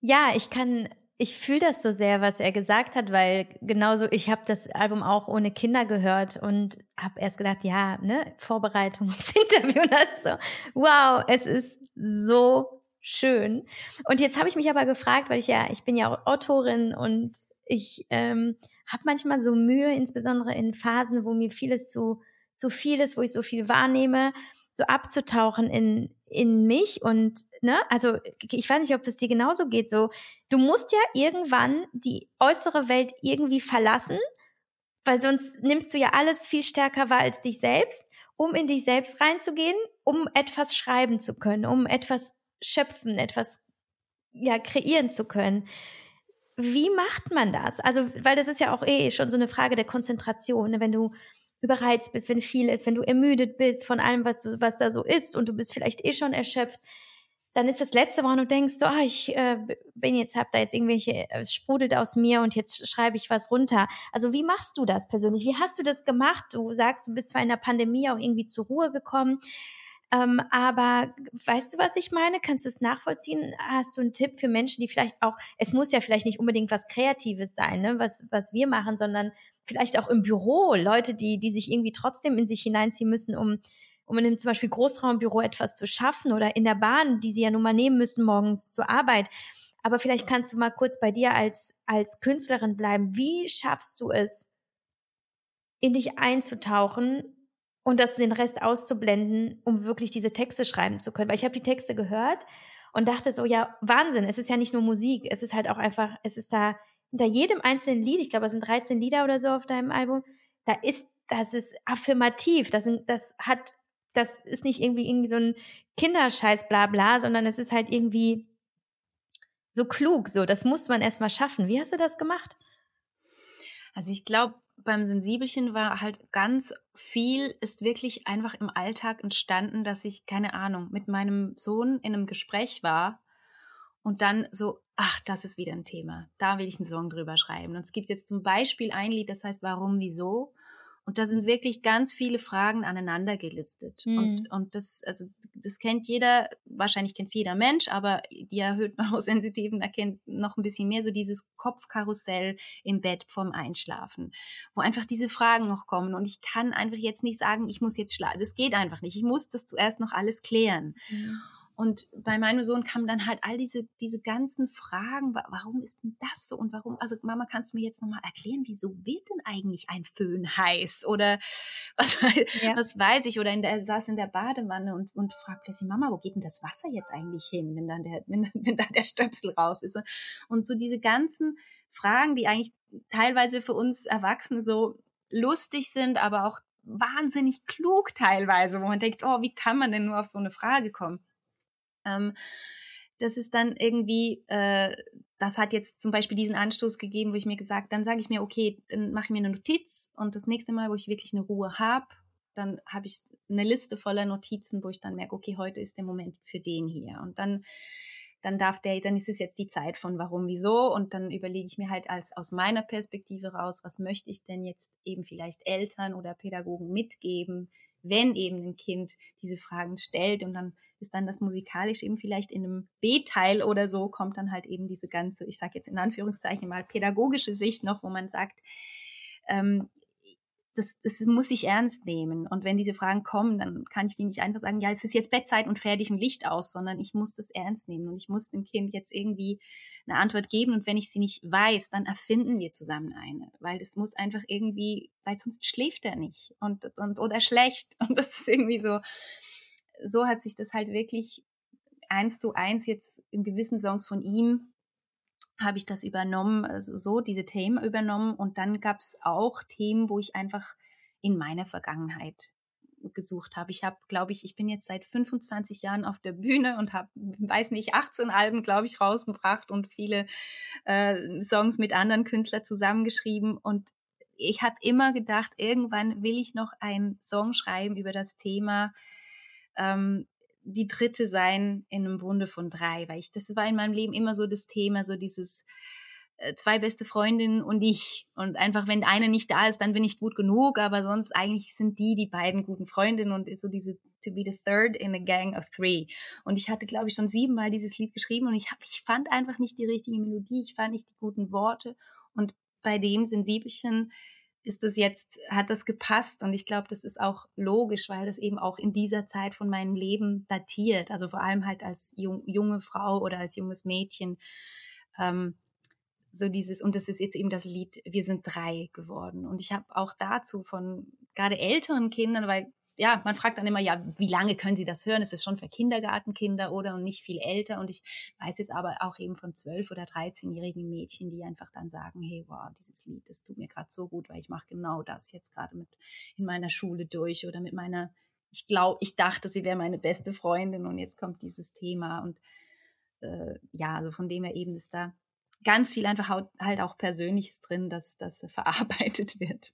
Ja, ich kann, ich fühle das so sehr, was er gesagt hat, weil genauso, ich habe das Album auch ohne Kinder gehört und habe erst gedacht, ja, ne, Vorbereitungsinterview und das so, wow, es ist so schön. Und jetzt habe ich mich aber gefragt, weil ich ja, ich bin ja Autorin und ich ähm, habe manchmal so Mühe, insbesondere in Phasen, wo mir vieles zu, zu viel ist, wo ich so viel wahrnehme, so abzutauchen in, in mich und, ne, also ich weiß nicht, ob es dir genauso geht, so, du musst ja irgendwann die äußere Welt irgendwie verlassen, weil sonst nimmst du ja alles viel stärker wahr als dich selbst, um in dich selbst reinzugehen, um etwas schreiben zu können, um etwas schöpfen, etwas ja kreieren zu können. Wie macht man das? Also, weil das ist ja auch eh schon so eine Frage der Konzentration. Ne? Wenn du überreizt bist, wenn viel ist, wenn du ermüdet bist von allem, was du, was da so ist und du bist vielleicht eh schon erschöpft, dann ist das letzte, woran du denkst, so, ah, ich äh, bin jetzt, hab da jetzt irgendwelche, es sprudelt aus mir und jetzt schreibe ich was runter. Also wie machst du das persönlich? Wie hast du das gemacht? Du sagst, du bist zwar in der Pandemie auch irgendwie zur Ruhe gekommen, ähm, aber weißt du, was ich meine? Kannst du es nachvollziehen? Hast du einen Tipp für Menschen, die vielleicht auch, es muss ja vielleicht nicht unbedingt was Kreatives sein, ne, was, was wir machen, sondern vielleicht auch im Büro, Leute, die, die sich irgendwie trotzdem in sich hineinziehen müssen, um, um in einem zum Beispiel Großraumbüro etwas zu schaffen oder in der Bahn, die sie ja nun mal nehmen müssen morgens zur Arbeit. Aber vielleicht kannst du mal kurz bei dir als, als Künstlerin bleiben. Wie schaffst du es, in dich einzutauchen und das den Rest auszublenden, um wirklich diese Texte schreiben zu können. Weil ich habe die Texte gehört und dachte so, ja, Wahnsinn, es ist ja nicht nur Musik, es ist halt auch einfach, es ist da hinter jedem einzelnen Lied, ich glaube, es sind 13 Lieder oder so auf deinem Album, da ist, das ist affirmativ, das, das hat, das ist nicht irgendwie irgendwie so ein Kinderscheiß, bla bla, sondern es ist halt irgendwie so klug, so, das muss man erstmal schaffen. Wie hast du das gemacht? Also ich glaube, beim Sensibelchen war halt ganz viel, ist wirklich einfach im Alltag entstanden, dass ich, keine Ahnung, mit meinem Sohn in einem Gespräch war und dann so, ach, das ist wieder ein Thema. Da will ich einen Song drüber schreiben. Und es gibt jetzt zum Beispiel ein Lied, das heißt Warum, wieso? Und da sind wirklich ganz viele Fragen aneinander gelistet. Mhm. Und, und das, also, das kennt jeder, wahrscheinlich kennt es jeder Mensch, aber die erhöht Neurosensitiven erkennt noch ein bisschen mehr so dieses Kopfkarussell im Bett vorm Einschlafen, wo einfach diese Fragen noch kommen. Und ich kann einfach jetzt nicht sagen, ich muss jetzt schlafen. Das geht einfach nicht. Ich muss das zuerst noch alles klären. Mhm. Und bei meinem Sohn kamen dann halt all diese, diese ganzen Fragen, warum ist denn das so und warum, also Mama, kannst du mir jetzt nochmal erklären, wieso wird denn eigentlich ein Föhn heiß oder was, ja. was weiß ich, oder in der, er saß in der Badewanne und, und fragt plötzlich, Mama, wo geht denn das Wasser jetzt eigentlich hin, wenn dann der, wenn, wenn dann der Stöpsel raus ist? Und so diese ganzen Fragen, die eigentlich teilweise für uns Erwachsene so lustig sind, aber auch wahnsinnig klug teilweise, wo man denkt, oh, wie kann man denn nur auf so eine Frage kommen? Ähm, das ist dann irgendwie, äh, das hat jetzt zum Beispiel diesen Anstoß gegeben, wo ich mir gesagt, dann sage ich mir, okay, dann mache ich mir eine Notiz und das nächste Mal, wo ich wirklich eine Ruhe habe, dann habe ich eine Liste voller Notizen, wo ich dann merke, okay, heute ist der Moment für den hier. Und dann, dann darf der, dann ist es jetzt die Zeit von warum, wieso. Und dann überlege ich mir halt als aus meiner Perspektive raus, was möchte ich denn jetzt eben vielleicht Eltern oder Pädagogen mitgeben, wenn eben ein Kind diese Fragen stellt und dann ist dann das musikalisch eben vielleicht in einem B-Teil oder so, kommt dann halt eben diese ganze, ich sage jetzt in Anführungszeichen mal pädagogische Sicht noch, wo man sagt, ähm, das, das muss ich ernst nehmen. Und wenn diese Fragen kommen, dann kann ich die nicht einfach sagen, ja, es ist jetzt Bettzeit und fertig ein Licht aus, sondern ich muss das ernst nehmen und ich muss dem Kind jetzt irgendwie eine Antwort geben. Und wenn ich sie nicht weiß, dann erfinden wir zusammen eine, weil es muss einfach irgendwie, weil sonst schläft er nicht und, und oder schlecht. Und das ist irgendwie so, so hat sich das halt wirklich eins zu eins jetzt in gewissen Songs von ihm habe ich das übernommen, also so diese Themen übernommen und dann gab es auch Themen, wo ich einfach in meiner Vergangenheit gesucht habe. Ich habe, glaube ich, ich bin jetzt seit 25 Jahren auf der Bühne und habe, weiß nicht, 18 Alben, glaube ich, rausgebracht und viele äh, Songs mit anderen Künstlern zusammengeschrieben. Und ich habe immer gedacht, irgendwann will ich noch einen Song schreiben über das Thema ähm, die dritte sein in einem Bunde von drei, weil ich, das war in meinem Leben immer so das Thema, so dieses äh, zwei beste Freundinnen und ich. Und einfach, wenn eine nicht da ist, dann bin ich gut genug, aber sonst eigentlich sind die die beiden guten Freundinnen und ist so diese to be the third in a gang of three. Und ich hatte, glaube ich, schon siebenmal dieses Lied geschrieben und ich, hab, ich fand einfach nicht die richtige Melodie, ich fand nicht die guten Worte. Und bei dem Sensibelchen ist das jetzt, hat das gepasst und ich glaube, das ist auch logisch, weil das eben auch in dieser Zeit von meinem Leben datiert, also vor allem halt als jung, junge Frau oder als junges Mädchen. Ähm, so dieses, und das ist jetzt eben das Lied Wir sind drei geworden. Und ich habe auch dazu von gerade älteren Kindern, weil ja, man fragt dann immer, ja, wie lange können sie das hören? Ist es schon für Kindergartenkinder oder und nicht viel älter? Und ich weiß jetzt aber auch eben von zwölf oder 13-jährigen Mädchen, die einfach dann sagen, hey, wow, dieses Lied, das tut mir gerade so gut, weil ich mache genau das jetzt gerade mit in meiner Schule durch oder mit meiner, ich glaube, ich dachte, sie wäre meine beste Freundin und jetzt kommt dieses Thema und äh, ja, also von dem her eben ist da ganz viel einfach halt auch Persönliches drin, dass das verarbeitet wird.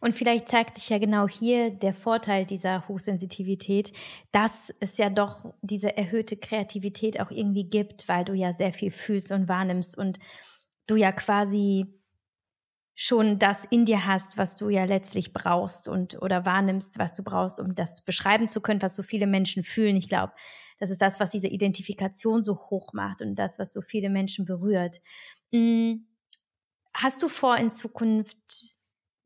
Und vielleicht zeigt sich ja genau hier der Vorteil dieser Hochsensitivität, dass es ja doch diese erhöhte Kreativität auch irgendwie gibt, weil du ja sehr viel fühlst und wahrnimmst und du ja quasi schon das in dir hast, was du ja letztlich brauchst und oder wahrnimmst, was du brauchst, um das beschreiben zu können, was so viele Menschen fühlen. Ich glaube, das ist das, was diese Identifikation so hoch macht und das, was so viele Menschen berührt. Hm, hast du vor, in Zukunft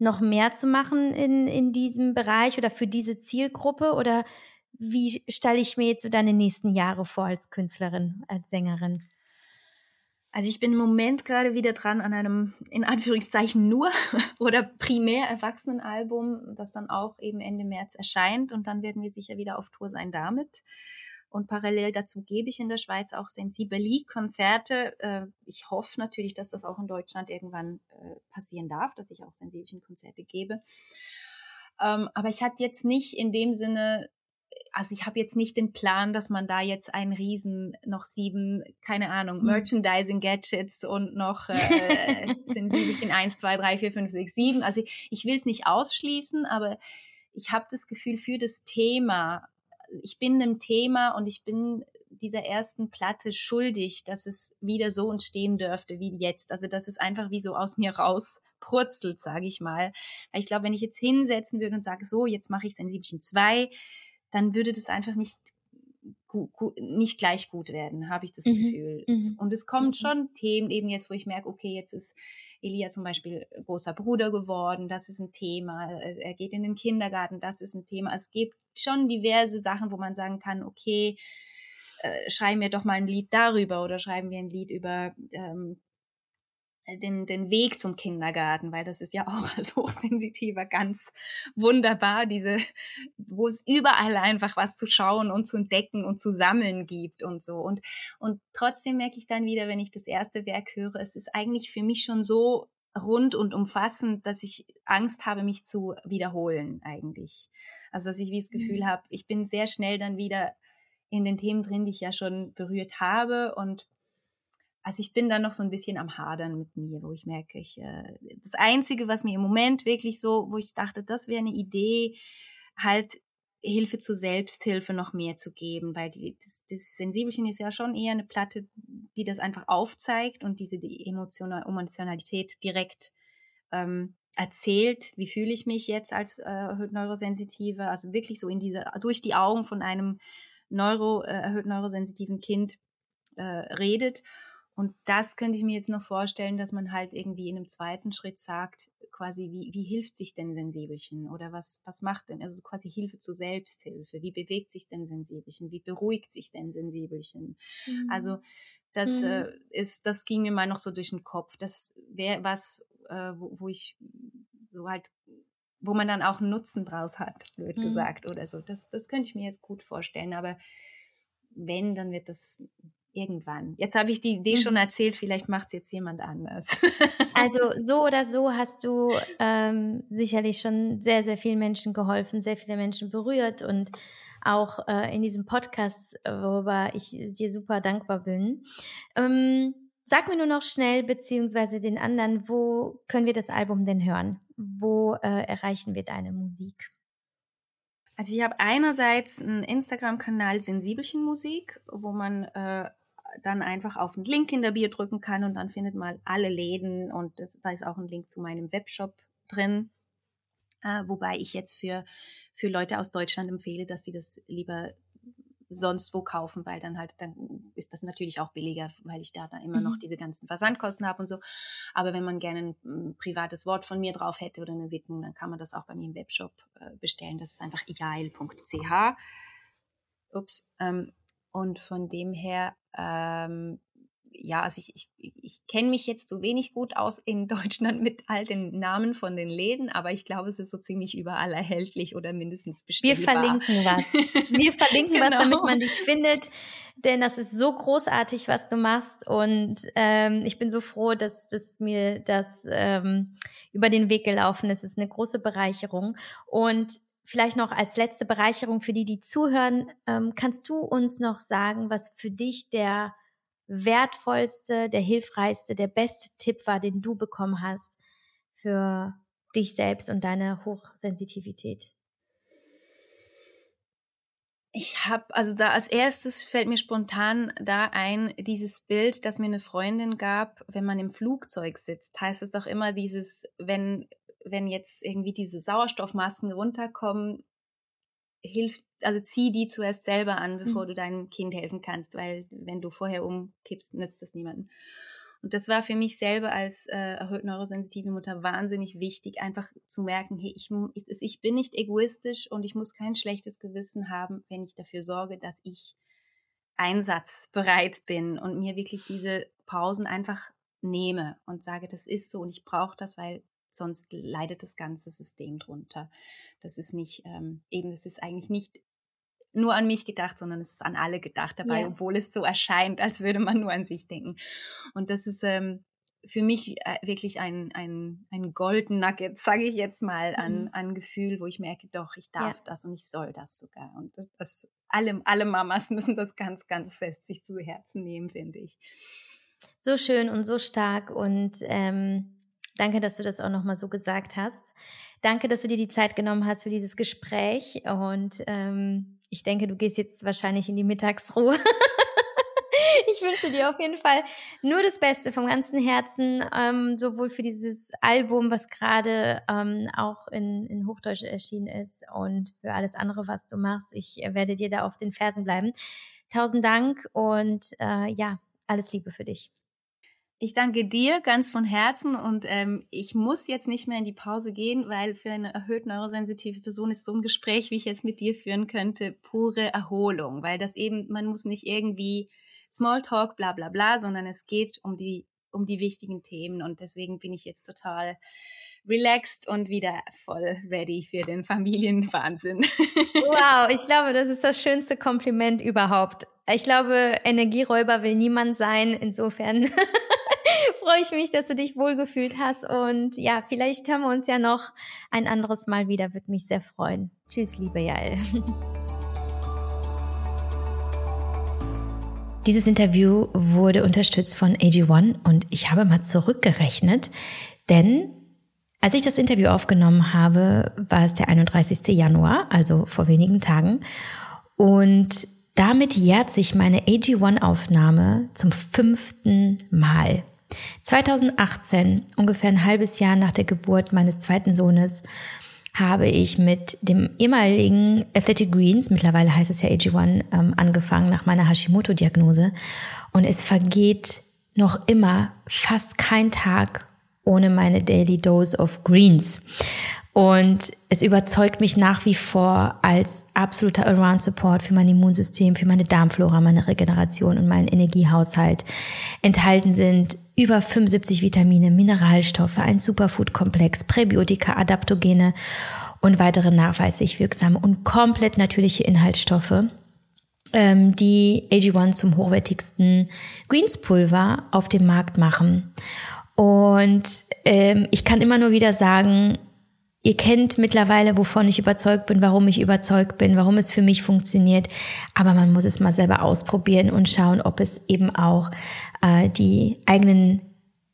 noch mehr zu machen in, in diesem Bereich oder für diese Zielgruppe? Oder wie stelle ich mir jetzt so deine nächsten Jahre vor als Künstlerin, als Sängerin? Also ich bin im Moment gerade wieder dran an einem, in Anführungszeichen, nur oder primär Erwachsenenalbum, das dann auch eben Ende März erscheint und dann werden wir sicher wieder auf Tour sein damit. Und parallel dazu gebe ich in der Schweiz auch Sensibeli-Konzerte. Äh, ich hoffe natürlich, dass das auch in Deutschland irgendwann äh, passieren darf, dass ich auch Sensibelchen-Konzerte gebe. Ähm, aber ich hatte jetzt nicht in dem Sinne, also ich habe jetzt nicht den Plan, dass man da jetzt einen riesen, noch sieben, keine Ahnung, hm. Merchandising-Gadgets und noch äh, Sensibelchen 1, 2, 3, 4, 5, 6, 7. Also ich, ich will es nicht ausschließen, aber ich habe das Gefühl, für das Thema ich bin einem Thema und ich bin dieser ersten Platte schuldig, dass es wieder so entstehen dürfte wie jetzt. Also dass es einfach wie so aus mir rauspurzelt, sage ich mal. Weil ich glaube, wenn ich jetzt hinsetzen würde und sage, so, jetzt mache ich Sensibelchen 2, dann würde das einfach nicht nicht gleich gut werden, habe ich das mhm. Gefühl. Mhm. Und es kommen mhm. schon Themen eben jetzt, wo ich merke, okay, jetzt ist Elia zum Beispiel großer Bruder geworden, das ist ein Thema. Er geht in den Kindergarten, das ist ein Thema. Es gibt schon diverse Sachen, wo man sagen kann, okay, äh, schreiben wir doch mal ein Lied darüber oder schreiben wir ein Lied über ähm, den, den Weg zum Kindergarten, weil das ist ja auch als Hochsensitiver ganz wunderbar, diese, wo es überall einfach was zu schauen und zu entdecken und zu sammeln gibt und so. Und, und trotzdem merke ich dann wieder, wenn ich das erste Werk höre, es ist eigentlich für mich schon so rund und umfassend, dass ich Angst habe, mich zu wiederholen eigentlich. Also dass ich wie das Gefühl mhm. habe, ich bin sehr schnell dann wieder in den Themen drin, die ich ja schon berührt habe und also ich bin da noch so ein bisschen am Hadern mit mir, wo ich merke, ich, äh, das Einzige, was mir im Moment wirklich so, wo ich dachte, das wäre eine Idee, halt Hilfe zur Selbsthilfe noch mehr zu geben, weil die, das, das Sensibelchen ist ja schon eher eine Platte, die das einfach aufzeigt und diese die Emotional, Emotionalität direkt ähm, erzählt, wie fühle ich mich jetzt als äh, erhöht Neurosensitive, also wirklich so in diese, durch die Augen von einem Neuro, äh, erhöht neurosensitiven Kind äh, redet und das könnte ich mir jetzt noch vorstellen, dass man halt irgendwie in einem zweiten Schritt sagt, quasi, wie, wie hilft sich denn Sensibelchen oder was, was macht denn, also quasi Hilfe zur Selbsthilfe, wie bewegt sich denn Sensibelchen, wie beruhigt sich denn Sensibelchen? Mhm. Also das mhm. äh, ist, das ging mir mal noch so durch den Kopf. Das wäre was, äh, wo, wo ich so halt wo man dann auch einen Nutzen draus hat, blöd mhm. gesagt oder so. Das, das könnte ich mir jetzt gut vorstellen. Aber wenn, dann wird das irgendwann. Jetzt habe ich die Idee mhm. schon erzählt, vielleicht macht es jetzt jemand anders. also so oder so hast du ähm, sicherlich schon sehr, sehr vielen Menschen geholfen, sehr viele Menschen berührt und auch äh, in diesem Podcast, worüber ich dir super dankbar bin. Ähm, sag mir nur noch schnell, beziehungsweise den anderen, wo können wir das Album denn hören? Wo äh, erreichen wir deine Musik? Also ich habe einerseits einen Instagram-Kanal Sensibelchen Musik, wo man äh, dann einfach auf den Link in der Bio drücken kann und dann findet man alle Läden und das, da ist auch ein Link zu meinem Webshop drin. Äh, wobei ich jetzt für, für Leute aus Deutschland empfehle, dass sie das lieber sonst wo kaufen, weil dann halt, dann ist das natürlich auch billiger, weil ich da, da immer mhm. noch diese ganzen Versandkosten habe und so. Aber wenn man gerne ein, ein, privates Wort von mir drauf hätte oder eine Widmung, dann kann man das auch bei mir im Webshop äh, bestellen. Das ist einfach iail.ch. Ups. Ähm, und von dem her ähm, ja, also ich, ich, ich kenne mich jetzt so wenig gut aus in Deutschland mit all den Namen von den Läden, aber ich glaube, es ist so ziemlich überall erhältlich oder mindestens bestellbar. Wir verlinken was. Wir verlinken genau. was, damit man dich findet, denn das ist so großartig, was du machst und ähm, ich bin so froh, dass, dass mir das ähm, über den Weg gelaufen ist. Es ist eine große Bereicherung und Vielleicht noch als letzte Bereicherung für die, die zuhören, ähm, kannst du uns noch sagen, was für dich der wertvollste, der hilfreichste, der beste Tipp war, den du bekommen hast für dich selbst und deine Hochsensitivität? Ich habe, also da als erstes fällt mir spontan da ein, dieses Bild, das mir eine Freundin gab, wenn man im Flugzeug sitzt, heißt es doch immer dieses, wenn, wenn jetzt irgendwie diese Sauerstoffmasken runterkommen, hilft, also zieh die zuerst selber an, bevor mhm. du deinem Kind helfen kannst, weil wenn du vorher umkippst, nützt das niemandem. Und das war für mich selber als äh, erhöht neurosensitive Mutter wahnsinnig wichtig, einfach zu merken, hey, ich, ich bin nicht egoistisch und ich muss kein schlechtes Gewissen haben, wenn ich dafür sorge, dass ich einsatzbereit bin und mir wirklich diese Pausen einfach nehme und sage, das ist so und ich brauche das, weil sonst leidet das ganze System drunter. Das ist nicht, ähm, eben, das ist eigentlich nicht nur an mich gedacht, sondern es ist an alle gedacht dabei, ja. obwohl es so erscheint, als würde man nur an sich denken. Und das ist ähm, für mich äh, wirklich ein, ein, ein Golden Nugget, sage ich jetzt mal, an, mhm. an Gefühl, wo ich merke, doch, ich darf ja. das und ich soll das sogar. Und das, alle, alle Mamas müssen das ganz, ganz fest sich zu Herzen nehmen, finde ich. So schön und so stark und ähm, danke, dass du das auch nochmal so gesagt hast. Danke, dass du dir die Zeit genommen hast für dieses Gespräch und ähm, ich denke, du gehst jetzt wahrscheinlich in die Mittagsruhe. ich wünsche dir auf jeden Fall nur das Beste vom ganzen Herzen, ähm, sowohl für dieses Album, was gerade ähm, auch in, in Hochdeutsch erschienen ist und für alles andere, was du machst. Ich werde dir da auf den Fersen bleiben. Tausend Dank und äh, ja, alles Liebe für dich. Ich danke dir ganz von Herzen und ähm, ich muss jetzt nicht mehr in die Pause gehen, weil für eine erhöht neurosensitive Person ist so ein Gespräch, wie ich jetzt mit dir führen könnte, pure Erholung, weil das eben, man muss nicht irgendwie Smalltalk, bla bla bla, sondern es geht um die, um die wichtigen Themen und deswegen bin ich jetzt total relaxed und wieder voll ready für den Familienwahnsinn. Wow, ich glaube, das ist das schönste Kompliment überhaupt. Ich glaube, Energieräuber will niemand sein. Insofern freue ich mich, dass du dich wohlgefühlt hast. Und ja, vielleicht hören wir uns ja noch ein anderes Mal wieder. Würde mich sehr freuen. Tschüss, liebe Jael. Dieses Interview wurde unterstützt von AG1 und ich habe mal zurückgerechnet, denn als ich das Interview aufgenommen habe, war es der 31. Januar, also vor wenigen Tagen. Und damit jährt sich meine AG1-Aufnahme zum fünften Mal. 2018, ungefähr ein halbes Jahr nach der Geburt meines zweiten Sohnes, habe ich mit dem ehemaligen Athletic Greens, mittlerweile heißt es ja AG1, ähm, angefangen nach meiner Hashimoto-Diagnose. Und es vergeht noch immer fast kein Tag ohne meine Daily Dose of Greens. Und es überzeugt mich nach wie vor als absoluter Around-Support für mein Immunsystem, für meine Darmflora, meine Regeneration und meinen Energiehaushalt. Enthalten sind über 75 Vitamine, Mineralstoffe, ein Superfood-Komplex, Präbiotika, Adaptogene und weitere nachweislich wirksame und komplett natürliche Inhaltsstoffe. ähm, die AG1 zum hochwertigsten Greenspulver auf dem Markt machen. Und ähm, ich kann immer nur wieder sagen, Ihr kennt mittlerweile, wovon ich überzeugt bin, warum ich überzeugt bin, warum es für mich funktioniert. Aber man muss es mal selber ausprobieren und schauen, ob es eben auch äh, die eigenen,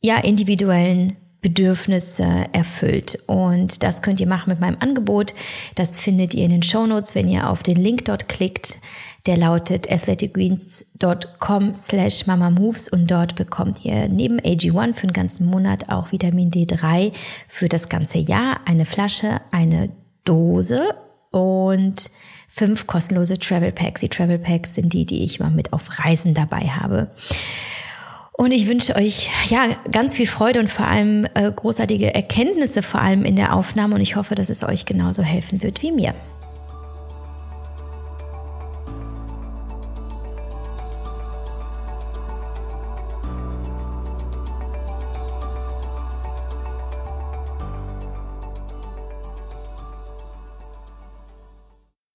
ja, individuellen Bedürfnisse erfüllt. Und das könnt ihr machen mit meinem Angebot. Das findet ihr in den Show Notes, wenn ihr auf den Link dort klickt. Der lautet athleticgreens.com slash mamamoves und dort bekommt ihr neben AG1 für den ganzen Monat auch Vitamin D3 für das ganze Jahr, eine Flasche, eine Dose und fünf kostenlose Travel Packs. Die Travel Packs sind die, die ich mal mit auf Reisen dabei habe. Und ich wünsche euch ja ganz viel Freude und vor allem äh, großartige Erkenntnisse, vor allem in der Aufnahme. Und ich hoffe, dass es euch genauso helfen wird wie mir.